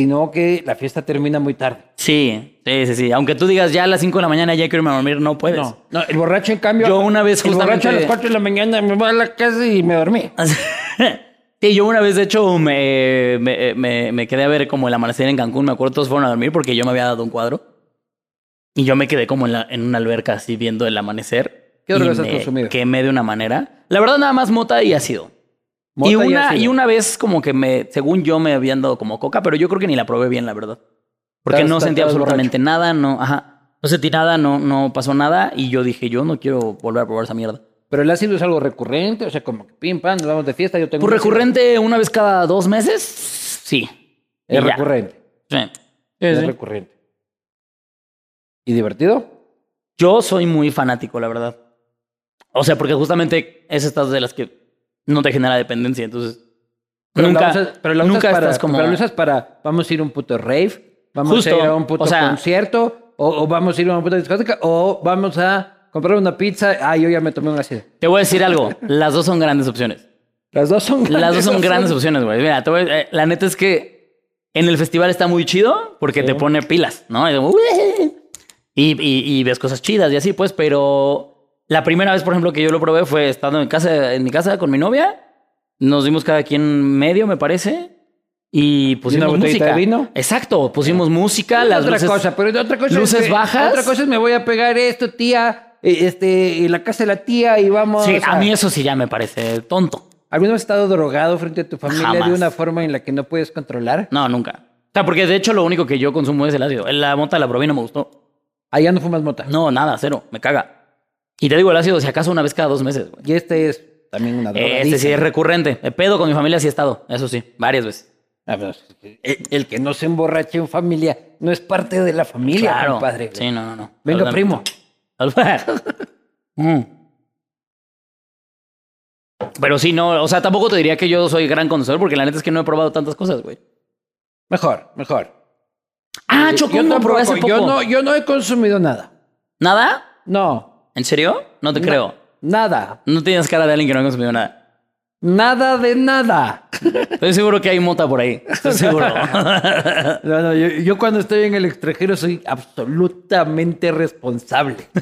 sino que la fiesta termina muy tarde. Sí, sí, sí, sí. Aunque tú digas ya a las 5 de la mañana ya quiero irme a dormir, no puedes. No, no, el borracho en cambio. Yo una vez El borracho a justamente- las 4 de la mañana me voy a la casa y me dormí. Sí, yo una vez, de hecho, me, me, me- me quedé a ver como el amanecer en Cancún. Me acuerdo, todos fueron a dormir porque yo me había dado un cuadro. Y yo me quedé como en, la- en una alberca así viendo el amanecer. ¿Qué y me consumido? Quemé de una manera. La verdad, nada más mota y ácido. Mota y, una, y una vez como que me, según yo, me habían dado como coca, pero yo creo que ni la probé bien, la verdad. Porque no sentí estabas absolutamente nada, no, ajá. No sentí nada, no, no pasó nada. Y yo dije, yo no quiero volver a probar esa mierda. Pero el ácido es algo recurrente, o sea, como que pim, pam, nos vamos de fiesta, yo tengo... Pues un ácido. recurrente una vez cada dos meses, sí. Es recurrente. Sí. Es sí. recurrente. ¿Y divertido? Yo soy muy fanático, la verdad. O sea, porque justamente es estas de las que no te genera dependencia, entonces. Pero nunca usas, pero la nunca para, estás como. pero usas para, vamos a ir a un puto rave, vamos Justo, a ir a un puto o sea- concierto, o, o vamos a ir a una puta discoteca, o vamos a comprar una pizza, ah, yo ya me tomé un ácido. Te voy a decir algo. Las dos son grandes opciones. Las dos son Las dos son grandes opciones. opciones, güey. Mira, te voy a- eh, la neta es que en el festival está muy chido porque Sí. te pone pilas, ¿no? Y- y ves cosas chidas y así, pues, pero la primera vez, por ejemplo, que yo lo probé fue estando en casa, en mi casa con mi novia. Nos dimos cada quien medio, me parece. Y pusimos una botellita música. de vino? Exacto, pusimos música, las otra luces- cosa, pero otra cosa luces es que- bajas. Otra cosa es me voy a pegar esto, tía, este, en la casa de la tía y vamos. Sí, a mí eso sí ya me parece tonto. ¿Alguna vez has estado drogado frente a tu familia Jamás. de una forma en la que no puedes controlar? No, nunca. O sea, porque de hecho lo único que yo consumo es el ácido. La mota la probé y no me gustó. Allá no fumas mota. No, nada, cero. Me caga. Y te digo, el ácido, si acaso una vez cada dos meses, güey. Y este es también una droga. Este sí es recurrente. El pedo con mi familia sí he estado. Eso sí, varias veces. Ah, pues, el, el que no se emborrache en familia no es parte de la familia, claro. compadre. Sí, no, no, no. Venga, primo. Mm. Pero sí, no, o sea, tampoco te diría que yo soy gran conocedor porque la neta es que no he probado tantas cosas, güey. Mejor, mejor. Ah, Chocongo, tampoco, probé hace poco. Yo no, yo no he consumido nada. ¿Nada? No. ¿En serio? No te Na- creo. Nada. No tienes cara de alguien que no ha consumido nada. Nada de nada. Estoy seguro que hay mota por ahí. Estoy seguro. No, no, yo, yo cuando estoy en el extranjero soy absolutamente responsable.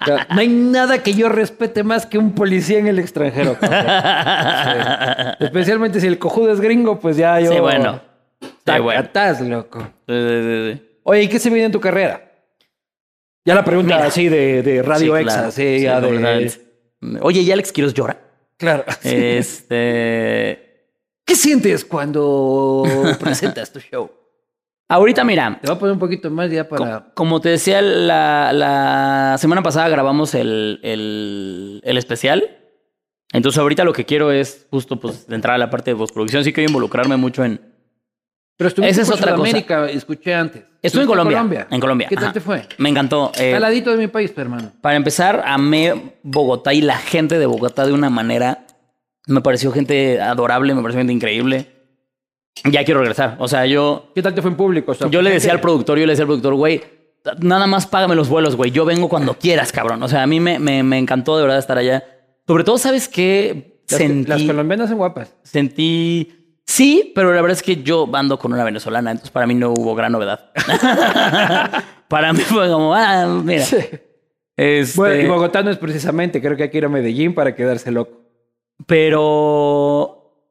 O sea, no hay nada que yo respete más que un policía en el extranjero. Especialmente si el cojudo es gringo, pues ya yo... Sí, bueno. Sí, bueno. Tacatás, loco. Sí, sí. Oye, ¿y qué se viene en tu carrera? Ya la pregunta Mira. así de, de Radio Sí, Exa, claro. sí, Sí, ya de... Oye, ¿y Alex Quiroz llora? Claro. Este. ¿Qué sientes cuando presentas tu show? Ahorita, mira, Te voy a poner un poquito más ya para... co- como te decía, la, la semana pasada grabamos el, el, el especial. Entonces, ahorita lo que quiero es justo pues entrar a la parte de postproducción. Sí quiero involucrarme mucho en. Pero estuviste Esa es otra cosa. Sudamérica, escuché antes. Estuve en Colombia. En Colombia. ¿Qué tal te fue? Me encantó. eh, al ladito de mi país, hermano. para empezar, amé Bogotá y la gente de Bogotá de una manera Me pareció gente adorable, me pareció gente increíble. Ya quiero regresar. O sea, yo, ¿Qué tal te fue en público? O sea, yo le decía al productor, yo le decía al productor, güey, nada más págame los vuelos, güey. Yo vengo cuando quieras, cabrón. O sea, a mí me, me, me encantó de verdad estar allá. Sobre todo, ¿sabes qué? Las, Sentí, las colombianas son guapas. sentí... Sí, pero la verdad es que yo ando con una venezolana, entonces para mí no hubo gran novedad. para mí fue como, ah, mira. Este, Bueno, y Bogotá no es precisamente, creo que hay que ir a Medellín para quedarse loco. Pero.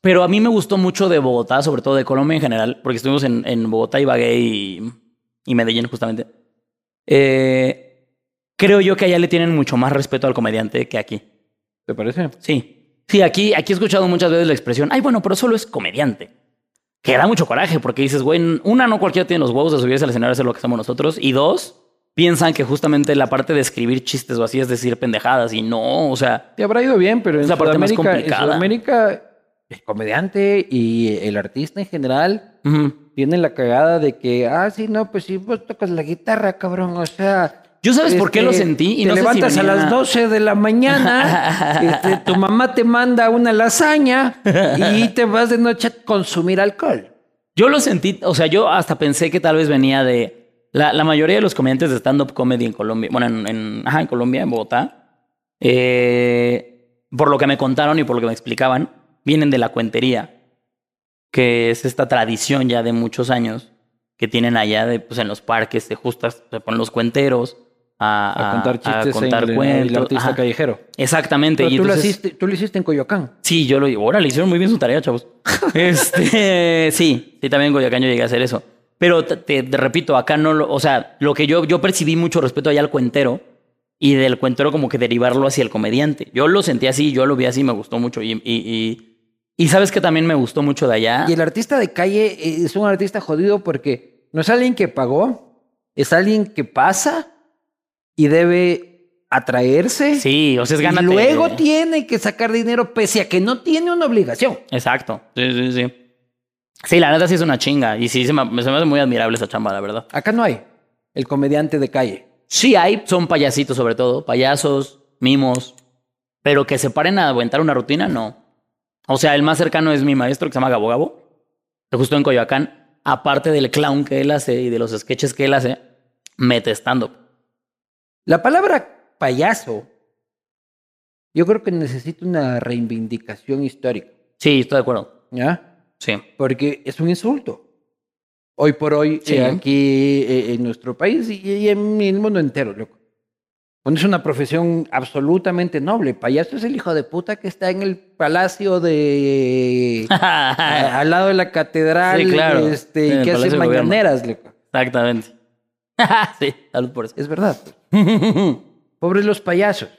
Pero a mí me gustó mucho de Bogotá, sobre todo de Colombia en general, porque estuvimos en, en Bogotá, Ibagué y, y Medellín, justamente. Eh, creo yo que allá le tienen mucho más respeto al comediante que aquí. ¿Te parece? Sí. Sí, aquí, aquí he escuchado muchas veces la expresión, ay, bueno, pero solo es comediante. Que da mucho coraje, porque dices, güey, una, no cualquiera tiene los huevos de subirse al escenario a hacer lo que hacemos nosotros. Y dos, piensan que justamente la parte de escribir chistes o así es decir pendejadas. Y no, o sea, Te habrá ido bien, pero en Es la parte más Sudamérica, en complicada. Sudamérica, el comediante y el artista en general ujú. tienen la cagada de que, ah, sí, no, pues sí, vos tocas la guitarra, cabrón, o sea... Yo sabes por qué este, lo sentí y te no sé si levantas a las 12 de la mañana, este, tu mamá te manda una lasaña y te vas de noche a consumir alcohol. Yo lo sentí, o sea, yo hasta pensé que tal vez venía de la, la mayoría de los comediantes de stand-up comedy en Colombia, bueno, en, en- ajá, en Colombia, en Bogotá, eh, por lo que me contaron y por lo que me explicaban, vienen de la cuentería, que es esta tradición ya de muchos años que tienen allá de, pues, en los parques, se justas, se ponen los cuenteros a, A contar chistes contar en cuentos. el artista ajá. callejero. Exactamente. Pero y tú, lo hiciste, tú lo hiciste en Coyoacán. Sí, yo lo Ahora le hicieron muy bien su tarea, chavos. este, sí, sí, también en Coyoacán yo llegué a hacer eso. Pero te, te- te repito, acá no lo. O sea, lo que yo, yo percibí mucho respeto allá al cuentero y del cuentero como que derivarlo hacia el comediante. Yo lo sentí así, yo lo vi así, me gustó mucho. Y, y, y, y sabes que también me gustó mucho de allá. Y el artista de calle eh, es un artista jodido porque no es alguien que pagó, es alguien que pasa y debe atraerse. Sí, o sea, es y gánate. luego tiene que sacar dinero pese a que no tiene una obligación. Exacto. Sí, sí, sí. Sí, la neta sí es una chinga. Y sí, se me, se me hace muy admirable esa chamba, la verdad. Acá no hay el comediante de calle. Sí hay, son payasitos sobre todo, payasos, mimos, pero que se paren a aguantar una rutina, no. O sea, el más cercano es mi maestro que se llama Gabo Gabo, que justo en Coyoacán, aparte del clown que él hace y de los sketches que él hace, mete stand-up. La palabra payaso, yo creo que necesita una reivindicación histórica, Sí, estoy de acuerdo. ¿ya? Sí. Porque es un insulto. Hoy por hoy, Sí. eh, aquí eh, en nuestro país y, y en el mundo entero, loco. Bueno, es una profesión absolutamente noble. Payaso es el hijo de puta que está en el palacio de... a- al lado de la catedral, Sí, claro. este, y que hace mañaneras, loco. Exactamente. sí, salud por eso. Es verdad. Pobres los payasos.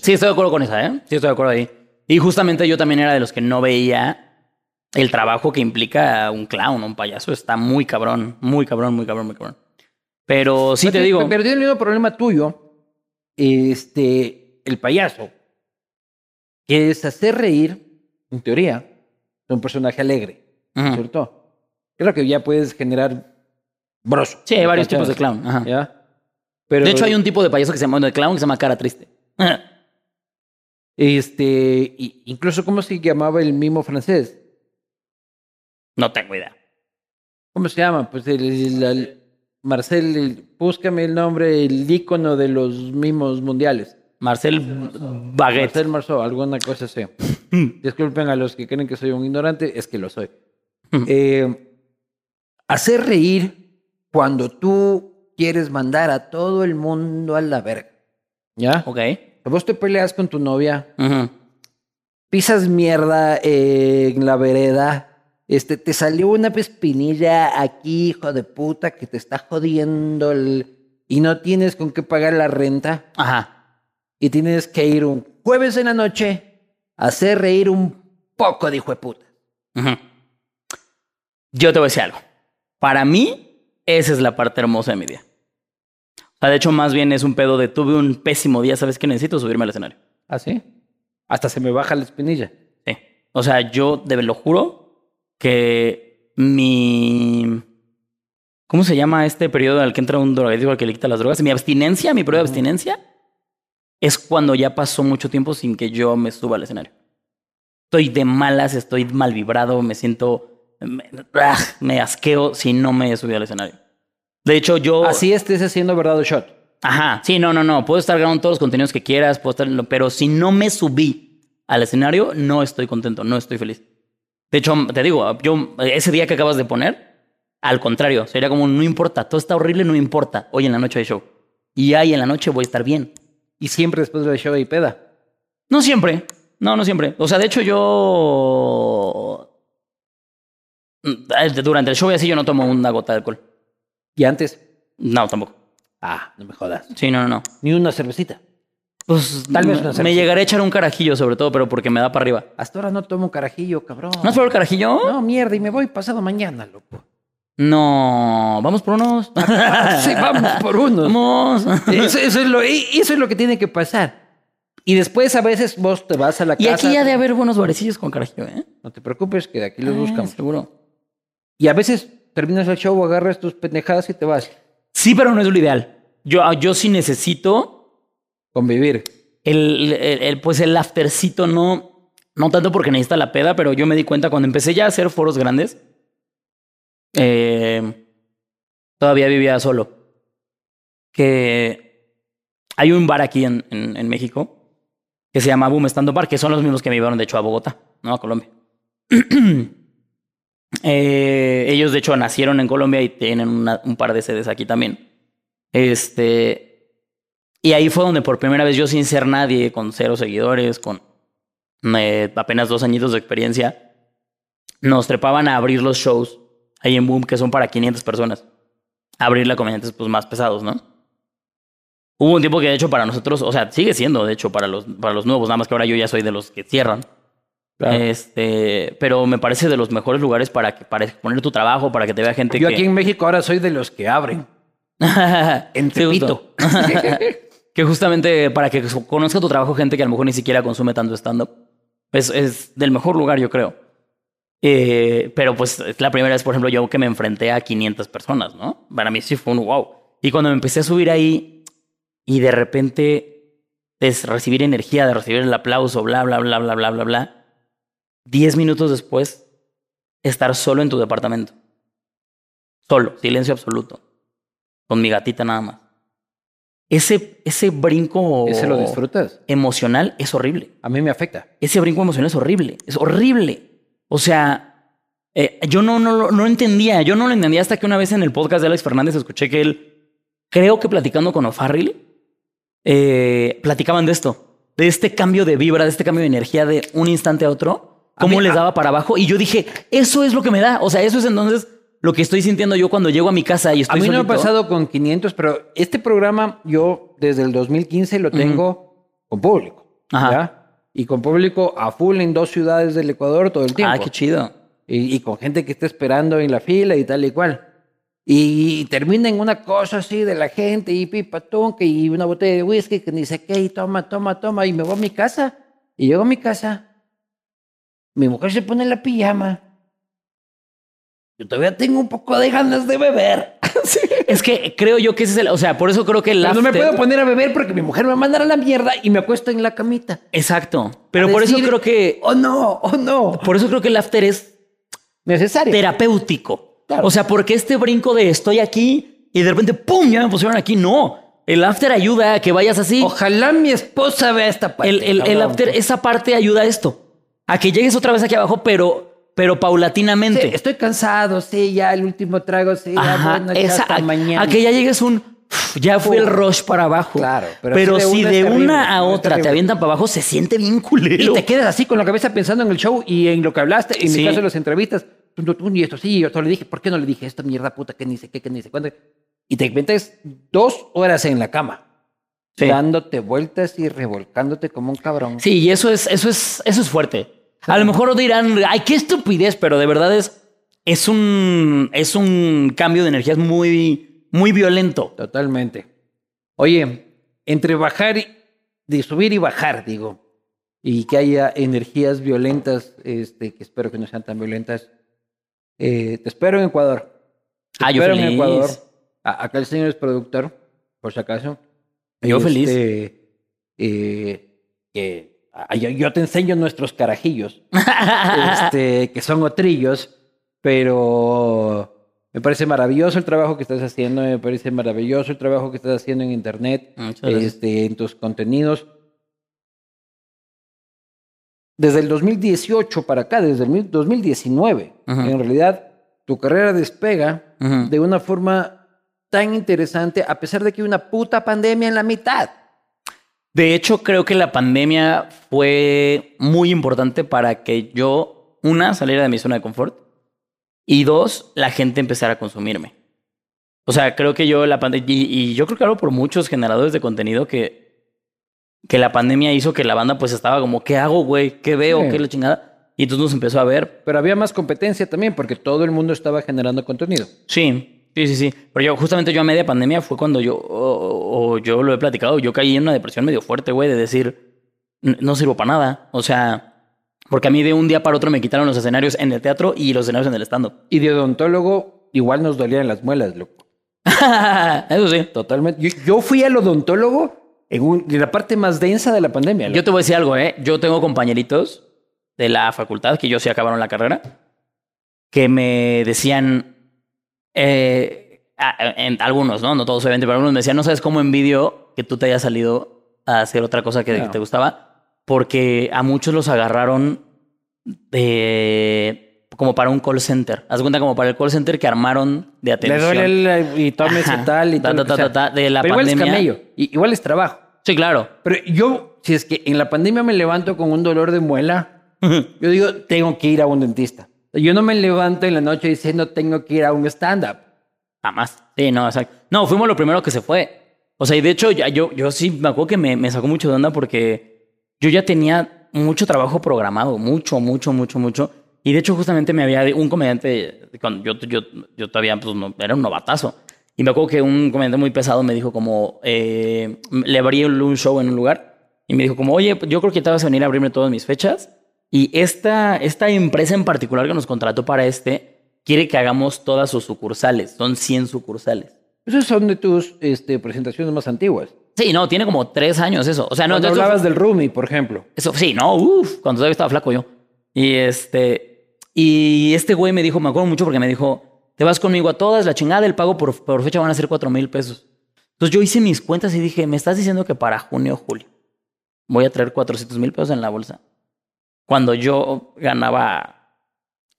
Sí, estoy de acuerdo con esa, ¿eh? Sí, estoy de acuerdo ahí. Y justamente yo también era de los que no veía el trabajo que implica un clown, un payaso. Está muy cabrón, muy cabrón, muy cabrón, muy cabrón. Pero sí No te digo. Pero tiene el mismo problema tuyo, este, el payaso, que es hacer reír, en teoría, de un personaje alegre, Ujú. ¿cierto? Creo que ya puedes generar broso. Sí, hay varios tipos de clown. ajá. ¿Ya? Pero, De hecho, hay un tipo de payaso que se llama de clown que se llama cara triste. Este, y- incluso, ¿cómo se llamaba el mimo francés? no tengo idea. ¿Cómo se llama? Pues el, el- el- Marcel, el- búscame el nombre, el ícono de los mimos mundiales. Marcel Baguette. Marcel Marceau, alguna cosa así. Disculpen a los que creen que soy un ignorante, es que lo soy. Eh, hacer reír cuando tú quieres mandar a todo el mundo a la verga. ¿Ya? Ok. Vos te peleas con tu novia, pisas mierda eh, en la vereda, este, te salió una espinilla aquí, hijo de puta, que te está jodiendo el- y no tienes con qué pagar la renta Ajá. y tienes que ir un jueves en la noche a hacer reír un poco de hijo de puta. Ujú. Yo te voy a decir algo. Para mí, esa es la parte hermosa de mi día. O sea, de hecho, más bien es un pedo de tuve un pésimo día, ¿sabes qué? Necesito subirme al escenario. ¿Ah, sí? Hasta se me baja la espinilla. Sí. O sea, yo de lo juro que mi. ¿Cómo se llama este periodo al que entra un drogadicto al que le quita las drogas? Mi abstinencia, mi periodo de abstinencia, es cuando ya pasó mucho tiempo sin que yo me suba al escenario. Estoy de malas, estoy mal vibrado, me siento. Me, ¡ah! me asqueo si no me subido al escenario. De hecho, yo. Así estés haciendo verdad o shot. Ajá, sí, no, no, no. Puedo estar grabando todos los contenidos que quieras, puedo estar, pero si no me subí al escenario, no estoy contento, no estoy feliz. De hecho, te digo, yo ese día que acabas de poner, al contrario, sería como no importa, todo está horrible, no importa. Hoy en la noche hay show. Y ahí en la noche voy a estar bien. Y siempre después del show hay peda. No siempre. No, no siempre. O sea, de hecho, yo. Mm, Durante el show y así yo no tomo una gota de alcohol. Y antes. No, tampoco. Ah, no me jodas. Sí, no, no, no. Ni una cervecita. Pues Tal vez me- una me cerveza. llegaré a echar un carajillo, sobre todo, pero porque me da para arriba. Hasta ahora no tomo carajillo, cabrón. ¿No has probado el carajillo? No, mierda, y me voy pasado mañana, loco. No. Vamos por unos. sí, vamos por uno. Vamos. Eso, eso es lo, eso es lo que tiene que pasar. Y después a veces vos te vas a la Y casa. aquí ya de haber buenos barecillos con carajillo, ¿eh? No te preocupes, que de aquí los Ah, buscamos. Seguro. Y a veces terminas el show, agarras tus pendejadas y te vas. Sí, pero no es lo ideal. Yo, yo sí necesito Convivir. el, el- el, pues el aftercito, no, no tanto porque necesita la peda, pero yo me di cuenta cuando empecé ya a hacer foros grandes, eh, todavía vivía solo, que hay un bar aquí en, en, en México que se llama Boom Stand Up Bar, que son los mismos que me llevaron de hecho a Bogotá, no a Colombia. Eh, ellos de hecho nacieron en Colombia y tienen un par de sedes aquí también. Este, y ahí fue donde por primera vez yo sin ser nadie, con cero seguidores, con eh, apenas dos añitos de experiencia, nos trepaban a abrir los shows ahí en Boom, que son para 500 personas. A abrir a comediantes pues, más pesados, ¿no? Hubo un tiempo que de hecho para nosotros, o sea, sigue siendo de hecho para los, para los nuevos, nada más que ahora yo ya soy de los que cierran. Claro. Este, pero me parece de los mejores lugares para, que, para exponer tu trabajo, para que te vea gente Yo que... aquí en México ahora soy de los que abren. En. Tepito. que justamente para que conozca tu trabajo gente que a lo mejor ni siquiera consume tanto stand-up. Es, es del mejor lugar, yo creo. Eh, pero pues es la primera vez, por ejemplo, yo que me enfrenté a 500 personas, ¿no? Para mí sí fue un wow. Y cuando me empecé a subir ahí y de repente es recibir energía, de recibir el aplauso, bla, bla, bla, bla, bla, bla, bla. Diez minutos después, estar solo en tu departamento. Solo, silencio absoluto. Con mi gatita nada más. Ese, ese brinco ¿Ese lo disfrutas? emocional es horrible. A mí me afecta. Ese brinco emocional es horrible. Es horrible. O sea, eh, yo no, no, lo- no entendía. Yo no lo entendía hasta que una vez en el podcast de Alex Fernández escuché que él, creo que platicando con O'Farrill, eh, platicaban de esto. De este cambio de vibra, de este cambio de energía de un instante a otro. A Cómo mí- les a- daba para abajo. Y yo dije, eso es lo que me da. O sea, eso es entonces lo que estoy sintiendo yo cuando llego a mi casa y A estoy mí no me ha solito. pasado con 500, pero este programa yo desde el 2015 lo tengo con público. Ajá. ¿ya? Y con público a full en dos ciudades del Ecuador todo el tiempo. Ah, qué chido. y, y con gente que está esperando en la fila y tal y cual. Y, termina en una cosa así de la gente y pipatón, que y una botella de whisky que ni sé qué, y toma, toma, toma, y me voy a mi casa. Y llego a mi casa, mi mujer se pone la pijama. Yo todavía tengo un poco de ganas de beber. Es que creo yo que ese es el. O sea, por eso creo que el. Pero no me after- puedo poner a beber porque mi mujer me va a la mierda y me acuesto en la camita. Exacto. Pero por eso creo que. Oh no, oh no. Por eso creo que el after es Necesario. terapéutico. Claro. O sea, porque este brinco de estoy aquí y de repente, ¡pum! Ya me pusieron aquí. No. El after ayuda a que vayas así. Ojalá mi esposa vea esta parte. el, el, el after, esa parte ayuda a esto. A que llegues otra vez aquí abajo, pero, pero Sí, paulatinamente. estoy cansado, sí, ya el último trago, sí, ya Ajá, bueno, ya esa, hasta a, mañana. a que ya llegues un. "Uf, Ya fue el rush para abajo. Claro, pero pero, así de si de terrible, una a otra te avientan para abajo, se siente bien Y culero. te quedas así con la cabeza pensando en el show y en lo que hablaste, en Sí. mi caso en las entrevistas, y esto sí, y esto le dije, ¿por qué no le dije esta mierda puta que ni sé qué, que ni sé cuándo? Y te metes dos horas en la cama, Sí. dándote vueltas y revolcándote como un cabrón. Sí, y eso es, eso es, eso es fuerte. A lo mejor dirán, ay, qué estupidez, pero de verdad es, es un, es un cambio de energías muy, muy violento. Totalmente. Oye, entre bajar y de subir y bajar, digo, y que haya energías violentas, este, que espero que no sean tan violentas. eh, te espero en Ecuador. Te Ah, yo espero en feliz. Ecuador. A- acá el señor es productor, por si acaso. Yo feliz. Este, eh, que ah, yo, yo te enseño nuestros carajillos, este, que son otrillos, pero me parece maravilloso el trabajo que estás haciendo, me parece maravilloso el trabajo que estás haciendo en internet, gracias. este, en tus contenidos. Desde el 2018 para acá, desde el mil- 2019, Ujú. en realidad tu carrera despega de una forma tan interesante, a pesar de que hay una puta pandemia en la mitad. De hecho, creo que la pandemia fue muy importante para que yo, una, saliera de mi zona de confort y dos, la gente empezara a consumirme. O sea, creo que yo la pandemia, y, y yo creo que hablo por muchos generadores de contenido que, que la pandemia hizo que la banda pues estaba como, ¿qué hago, güey? ¿Qué veo? Sí. ¿Qué es la chingada? Y entonces nos empezó a ver. Pero había más competencia también, porque todo el mundo estaba generando contenido. Sí, sí, sí, sí. Pero yo, justamente yo a media pandemia fue cuando yo, o, o yo lo he platicado, yo caí en una depresión medio fuerte, güey, de decir, "N- no sirvo para nada. O sea, porque a mí de un día para otro me quitaron los escenarios en el teatro y los escenarios en el stand-up. Y de odontólogo, igual nos dolían las muelas, loco. Eso sí. Totalmente. Yo, yo fui al odontólogo en, un- en la parte más densa de la pandemia. loco. Yo te voy a decir algo, ¿eh? Yo tengo compañeritos de la facultad, que yo sí acabaron la carrera, que me decían, eh, en algunos, ¿no? No todos obviamente, pero algunos me decían, no sabes cómo envidio que tú te hayas salido a hacer otra cosa que, te gustaba, porque a muchos los agarraron de como para un call center. Haz cuenta como para el call center que armaron de Le atención. duele el- y tómese Ajá. tal y Ta, de la Pero igual es pandemia. camello. y- igual es trabajo. Sí, claro. Pero yo, si es que en la pandemia me levanto con un dolor de muela, yo digo, tengo que ir a un dentista. Yo no me levanto en la noche diciendo, tengo que ir a un stand-up. Jamás. Sí, no, exacto. No, fuimos lo primero que se fue. O sea, y de hecho, ya, yo, yo sí me acuerdo que me, me sacó mucho de onda porque yo ya tenía mucho trabajo programado, mucho, mucho, mucho, mucho. Y de hecho, justamente me había un comediante, cuando yo, yo, yo todavía pues, no- era un novatazo. Y me acuerdo que un comediante muy pesado me dijo como, eh, le abrí un show en un lugar y me dijo como, oye, yo creo que te vas a venir a abrirme todas mis fechas. Y esta, esta empresa en particular que nos contrató para este, quiere que hagamos todas sus sucursales. Son 100 sucursales. Esas son de tus este, presentaciones más antiguas. Sí, no, tiene como tres años eso. O sea, no, Cuando hablabas del roomie, por ejemplo. Eso sí, no, uff, cuando todavía estaba flaco yo. Y este, y este güey me dijo, me acuerdo mucho porque me dijo, te vas conmigo a todas, la chingada, el pago por, por fecha van a ser cuatro mil pesos. Entonces yo hice mis cuentas y dije, me estás diciendo que para junio o julio voy a traer 400 mil pesos en la bolsa. Cuando yo ganaba,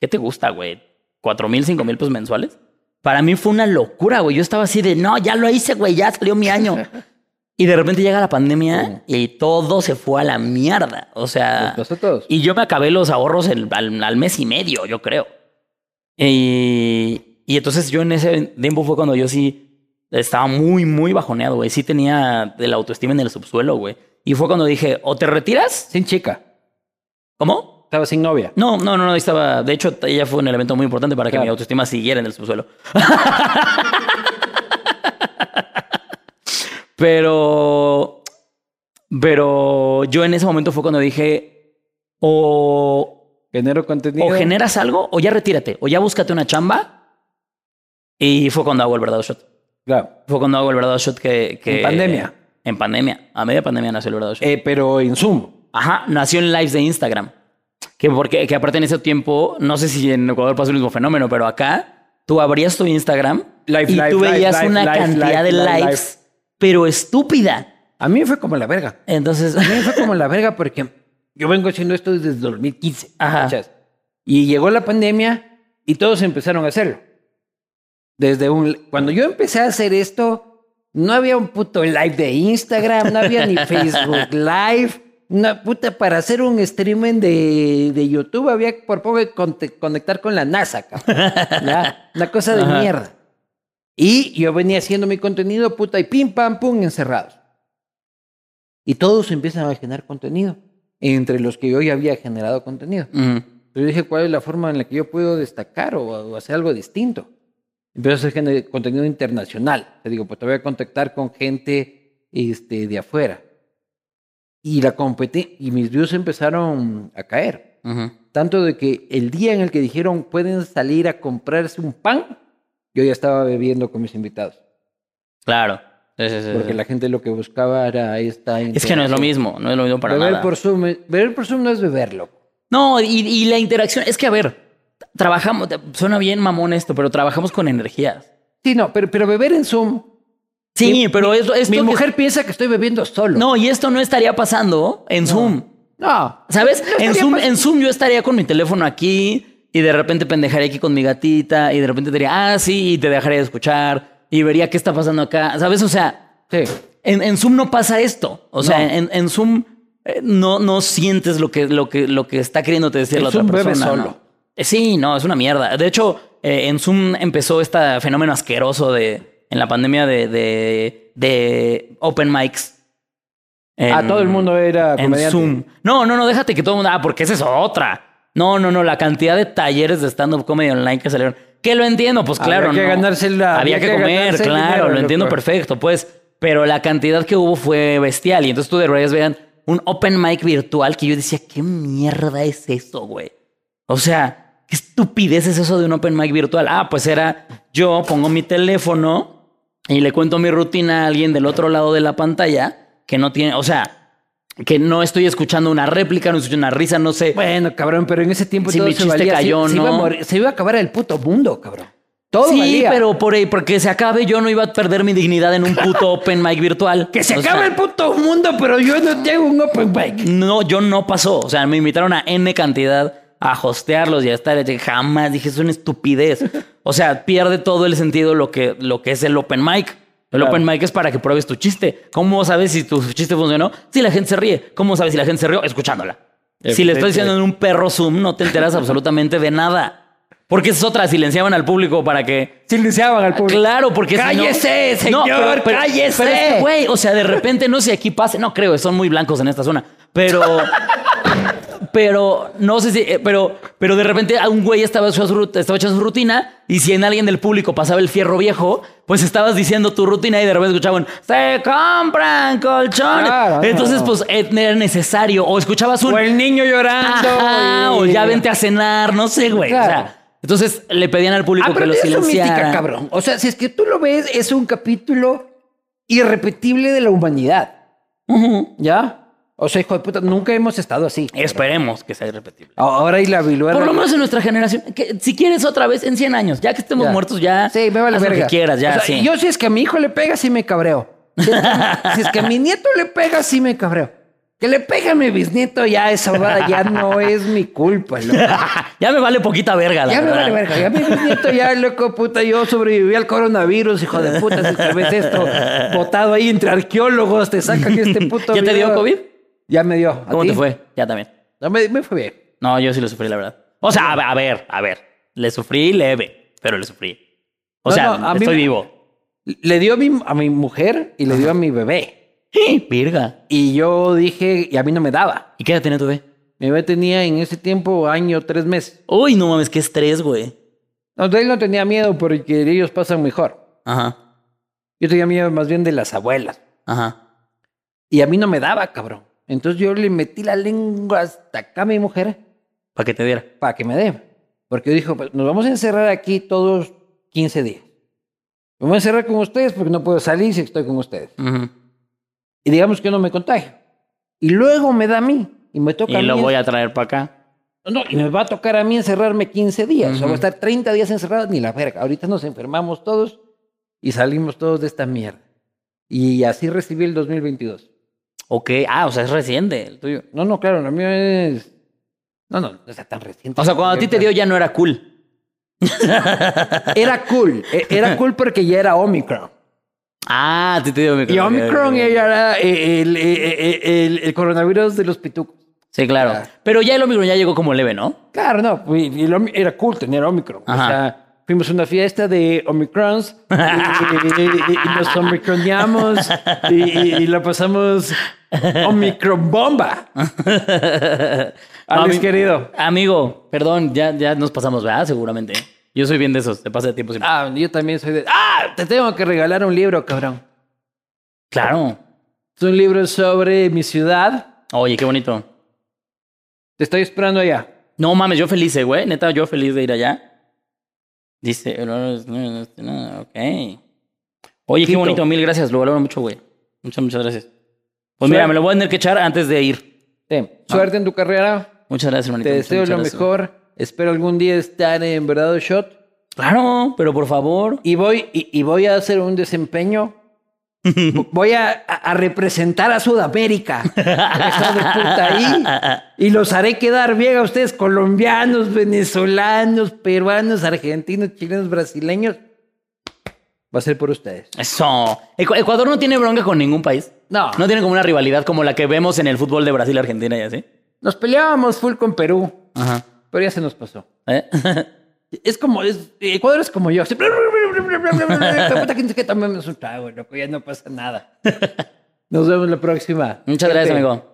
¿qué te gusta, güey? ¿Cuatro mil, cinco mil pesos mensuales? Para mí fue una locura, güey. Yo estaba así de, no, ya lo hice, güey, ya salió mi año. Y de repente llega la pandemia y todo se fue a la mierda. O sea, todos. y yo me acabé los ahorros el- al, al mes y medio, yo creo. Y, y entonces yo en ese tiempo fue cuando yo sí estaba muy, muy bajoneado, güey. Sí tenía de la autoestima en el subsuelo, güey. Y fue cuando dije, o te retiras. Sin chica. ¿Cómo? Estaba sin novia. No, no, no, no, estaba. De hecho, ella fue un elemento muy importante para que Claro. mi autoestima siguiera en el subsuelo. pero. Pero yo en ese momento fue cuando dije. O Genero contenido. o generas algo, o ya retírate, o ya búscate una chamba. Y fue cuando hago el verdadero shot. Claro. Fue cuando hago el verdadero shot que. que- En pandemia. En pandemia. A media pandemia nació el verdadero shot. Eh, pero en Zoom. Ajá, nació en lives de Instagram. Que porque que aparte en ese tiempo, no sé si en Ecuador pasó el mismo fenómeno, pero acá tú abrías tu Instagram Live, y live, tú veías live, una cantidad de lives, pero estúpida. A mí me fue como la verga. Entonces, A mí me fue como la verga porque yo vengo haciendo esto desde 2015. Ajá. ¿cachas? Y llegó la pandemia y todos empezaron a hacerlo. Desde un... Cuando yo empecé a hacer esto, no había un puto live de Instagram, no había ni Facebook Live. Una puta, para hacer un streaming de, de YouTube había por poco que conectar con la NASA, cabrón. Ya, Una cosa de Ajá. mierda. Y yo venía haciendo mi contenido, puta, y pim, pam, pum, encerrados. Y todos empiezan a generar contenido, entre los que yo ya había generado contenido. ujú, Yo dije, ¿cuál es la forma en la que yo puedo destacar o, o hacer algo distinto? Empiezo a hacer contenido internacional. Te digo, pues te voy a contactar con gente este, de afuera. Y, la competi- y mis views empezaron a caer. Tanto de que el día en el que dijeron pueden salir a comprarse un pan, yo ya estaba bebiendo con mis invitados. claro. Sí, sí, sí, Porque la gente lo que buscaba era esta Es que no es lo mismo, no es lo mismo para beber nada. por Zoom, beber por Zoom no es beberlo. No, y, y la interacción, es que a ver, trabajamos, suena bien mamón esto, pero trabajamos con energías. Sí, no, pero, pero beber en Zoom. Sí, Mi- pero esto, esto Mi que- mujer piensa que estoy bebiendo solo. No, y esto no estaría pasando en Zoom. No. ¿Sabes? No En Zoom, en Zoom yo estaría con mi teléfono aquí y de repente pendejaría aquí con mi gatita y de repente diría, ah, sí, y te dejaría de escuchar y vería qué está pasando acá. ¿Sabes? O sea, Sí. en, en Zoom no pasa esto. O sea, No. en, en Zoom eh, no, no sientes lo que, lo, que, lo que está queriéndote decir la otra Zoom bebe persona. solo. ¿no? Eh, Sí, no, es una mierda. De hecho, eh, en Zoom empezó este fenómeno asqueroso de, en la pandemia de, de, de open mics. Ah, En- todo el mundo era en comediante. Zoom. No, no, no, déjate que todo el mundo. Ah, porque esa es otra. No, no, no, la cantidad de talleres de stand-up comedy online que salieron. Que lo entiendo, pues Había claro. que ¿no? ganarse la- Había había que que comer, claro, dinero, lo entiendo loco. perfecto, pues. Pero la cantidad que hubo fue bestial. Y entonces tú de verdad vean un open mic virtual que yo decía, ¿qué mierda es eso, güey? O sea, ¿qué estupidez es eso de un open mic virtual? Ah, pues era yo pongo mi teléfono y le cuento mi rutina a alguien del otro lado de la pantalla que no tiene, o sea, que no estoy escuchando una réplica, no escucho una risa, no sé. Bueno, cabrón, pero en ese tiempo Si todo mi se chiste valía. cayó, se, se ¿no? iba a morir- se iba a acabar el puto mundo, cabrón. Todo sí, valía. pero por ahí, porque se acabe, yo no iba a perder mi dignidad en un puto open mic virtual. Que se O acabe sea, el puto mundo, pero yo no tengo un open mic. No, yo no pasó. O sea, me invitaron a N cantidad a hostearlos y a estar. Jamás dije, es una estupidez. O sea, pierde todo el sentido lo que, lo que es el open mic. El Claro. open mic es para que pruebes tu chiste. ¿Cómo sabes si tu chiste funcionó? Si la gente se ríe. ¿Cómo sabes si la gente se rió? Escuchándola. Si le estoy diciendo en un perro Zoom, no te enteras absolutamente de nada. Porque es otra, silenciaban al público para que Silenciaban al público. Claro, porque si no- ¡Cállese, No, señor! ¡Cállese! Pero güey, o sea, de repente no sé aquí pase. No creo, son muy blancos en esta zona. Pero. pero no sé si. eh, Pero, pero de repente un güey estaba echando, su, rut- estaba echando su rutina. Y si en alguien del público pasaba el fierro viejo, pues estabas diciendo tu rutina y de repente escuchaban: ¡Se compran colchones! Claro, Entonces, no. pues eh, era necesario. O escuchabas un. O el niño llorando. Ajá, y- o ya vente a cenar, no sé, güey. O sea, entonces le pedían al público Ah, que lo silenciara. cabrón. O sea, si es que tú lo ves, es un capítulo irrepetible de la humanidad. ¿Ya? O sea, hijo de puta, nunca hemos estado así. Esperemos que sea irrepetible. Ahora hay la viluela. Por lo menos en nuestra generación. Que, si quieres otra vez, en 100 años, ya que estemos Ya. muertos, ya. Sí, me vale haz verga. lo que quieras, ya, O sea, sí. Yo si es que a mi hijo le pega, sí me cabreo. Si es que a mi nieto le pega, sí me cabreo. Que le pegue a mi bisnieto, ya esa verdad ya no es mi culpa, loco. ya me vale poquita verga, la Ya me vale verga. Ya mi bisnieto, ya, loco, puta, yo sobreviví al coronavirus, hijo de puta. Si te ves esto botado ahí entre arqueólogos, te sacan este puto ¿Ya te dio. COVID? Ya me dio. ¿A ¿Cómo ti? te fue? Ya también. No, me, me fue bien. No, yo sí lo sufrí, la verdad. O sea, a ver, a ver. Le sufrí leve, pero le sufrí. O No, sea, no, a mí estoy vivo. Le dio a mi, a mi mujer y le dio a mi bebé. Virga. Y yo dije, y a mí no me daba. ¿Y qué edad tenía tu bebé? Mi bebé tenía en ese tiempo año, tres meses. Uy, no mames, qué estrés, güey. No, de él no tenía miedo porque ellos pasan mejor. Ajá, Yo tenía miedo más bien de las abuelas. ajá. Y a mí no me daba, cabrón. Entonces yo le metí la lengua hasta acá a mi mujer Para que te diera. para que me dé. Porque yo dije, pues nos vamos a encerrar aquí todos 15 días. Me voy a encerrar con ustedes porque no puedo salir si estoy con ustedes. Ujú. Y digamos que no me contagio. Y luego me da a mí. Y me toca a Y mí. lo voy a traer para acá. No, y me va a tocar a mí encerrarme 15 días. O sea, voy a estar 30 días encerrado, ni la verga. Ahorita nos enfermamos todos y salimos todos de esta mierda. Y así recibí el 2022. Ok. Ah, o sea, es reciente el tuyo. No, no, claro, lo mío es. No, no, no está tan reciente. O sea, cuando a ti te dio ya no era cool. Era cool. e- Era cool porque ya era Omicron. Ah, ti te dio Y Omicron era el, el- el- el coronavirus de los pitucos. Sí, claro. Pero ya el Omicron ya llegó como leve, ¿no? Claro, no. era cool tener Omicron. Ajá. O sea, fuimos a una fiesta de Omicrons y, y- y- y nos Omicroniamos y, la pasamos Omicron bomba. Alex, querido. Amigo, perdón, ya, ya nos pasamos, ¿verdad? Seguramente. Yo soy bien de esos, te pasa de tiempo siempre. Ah, yo también soy de. ¡Ah! Te tengo que regalar un libro, cabrón. Claro. Es un libro sobre mi ciudad. Oye, qué bonito. Te estoy esperando allá. No mames, yo feliz, eh, güey. Neta, yo feliz de ir allá. Dice, no, ok. Oye, qué bonito, mil gracias, lo valoro mucho, güey. Muchas, muchas gracias. Pues mira, me lo voy a tener que echar antes de ir. Sí. Suerte en tu carrera. Muchas gracias, hermanito. Te deseo lo gracias. mejor. Espero algún día estar en verdadero shot. Claro, pero por favor. Y voy, y, y voy a hacer un desempeño. Voy a, representar a Sudamérica. Está de puta ahí. Y los haré quedar bien a ustedes, colombianos, venezolanos, peruanos, argentinos, chilenos, brasileños. Va a ser por ustedes. Eso. Ecu- Ecuador no tiene bronca con ningún país. No. No tiene como una rivalidad como la que vemos en el fútbol de Brasil, Argentina y así. Nos peleábamos full con Perú, Ajá. Pero ya se nos pasó. ¿Eh? Es como, es, Ecuador es como yo. que- tomemos un trago, loco, ya no pasa nada. Nos vemos la próxima. Muchas gracias, amigo.